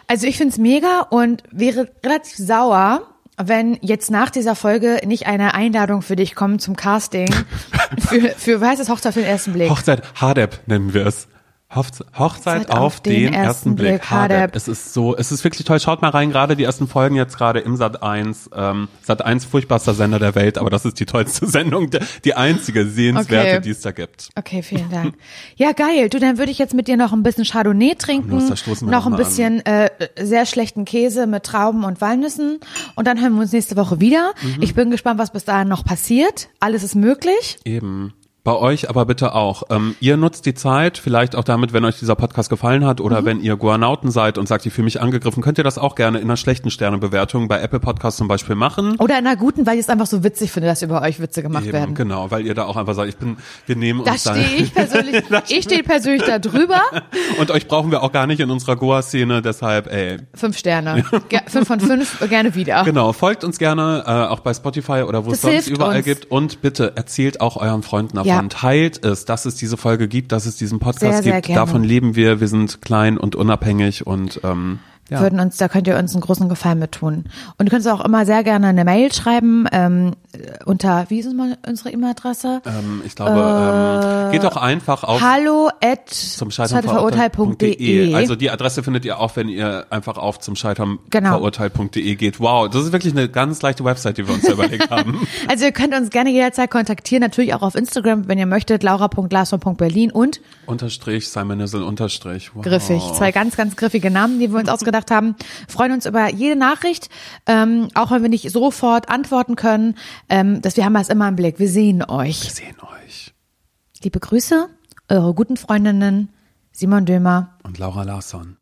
Also ich find's mega und wäre relativ sauer, wenn jetzt nach dieser Folge nicht eine Einladung für dich kommt zum Casting für, für wie heißt das, Hochzeit für den ersten Blick. Hochzeit, Hardep nennen wir es. Hochzeit, Hochzeit auf, den, ersten Blick. Hadeb. Es ist so, es ist wirklich toll. Schaut mal rein, gerade die ersten Folgen jetzt gerade im Sat 1. Ähm, Sat 1 furchtbarster Sender der Welt, aber das ist die tollste Sendung, die einzige sehenswerte, Okay. die es da gibt. Okay, vielen Dank. Ja, geil. Du, dann würde ich jetzt mit dir noch ein bisschen Chardonnay trinken, wir noch ein bisschen äh, sehr schlechten Käse mit Trauben und Walnüssen und dann hören wir uns nächste Woche wieder. Mhm. Ich bin gespannt, was bis dahin noch passiert. Alles ist möglich. Eben. Bei euch aber bitte auch. Ähm, ihr nutzt die Zeit, vielleicht auch damit, wenn euch dieser Podcast gefallen hat oder wenn ihr Guanauten seid und sagt, ich fühle mich angegriffen, könnt ihr das auch gerne in einer schlechten Sternebewertung bei Apple Podcasts zum Beispiel machen. Oder in einer guten, weil ich es einfach so witzig finde, dass über euch Witze gemacht Eben, werden. genau, weil ihr da auch einfach sagt, ich bin, wir nehmen Da uns da. stehe ich persönlich, ich stehe persönlich da drüber. Und euch brauchen wir auch gar nicht in unserer Goa-Szene, deshalb, ey. Fünf Sterne. Ge fünf von fünf, gerne wieder. Genau, folgt uns gerne, äh, auch bei Spotify oder wo es Das sonst hilft überall uns. gibt. Und bitte erzählt auch euren Freunden davon. Ja. Teilt es, dass es diese Folge gibt, dass es diesen Podcast Sehr, sehr gibt. gerne. Davon leben wir. Wir sind klein und unabhängig und ähm, ja. würden uns, da könnt ihr uns einen großen Gefallen mit tun. Und ihr könnt uns auch immer sehr gerne eine Mail schreiben ähm, unter, wie ist mal unsere E-Mail-Adresse? ähm, ich glaube, ähm, geht doch einfach auf Hallo at zum Scheitern verurteilt.de. Also die Adresse findet ihr auch, wenn ihr einfach auf zum Scheitern Genau. geht. Wow, das ist wirklich eine ganz leichte Website, die wir uns überlegt haben. Also ihr könnt uns gerne jederzeit kontaktieren, natürlich auch auf Instagram, wenn ihr möchtet, laura.glasner.berlin und Unterstrich, Simon Nizzle, Unterstrich. Wow. griffig. Zwei ganz, ganz griffige Namen, die wir uns ausgedacht haben. Freuen uns über jede Nachricht, ähm, auch wenn wir nicht sofort antworten können. Ähm, dass wir haben das immer im Blick. Wir sehen euch. Wir sehen euch. Liebe Grüße, eure guten Freundinnen Simon Dömer. Und Laura Larsson.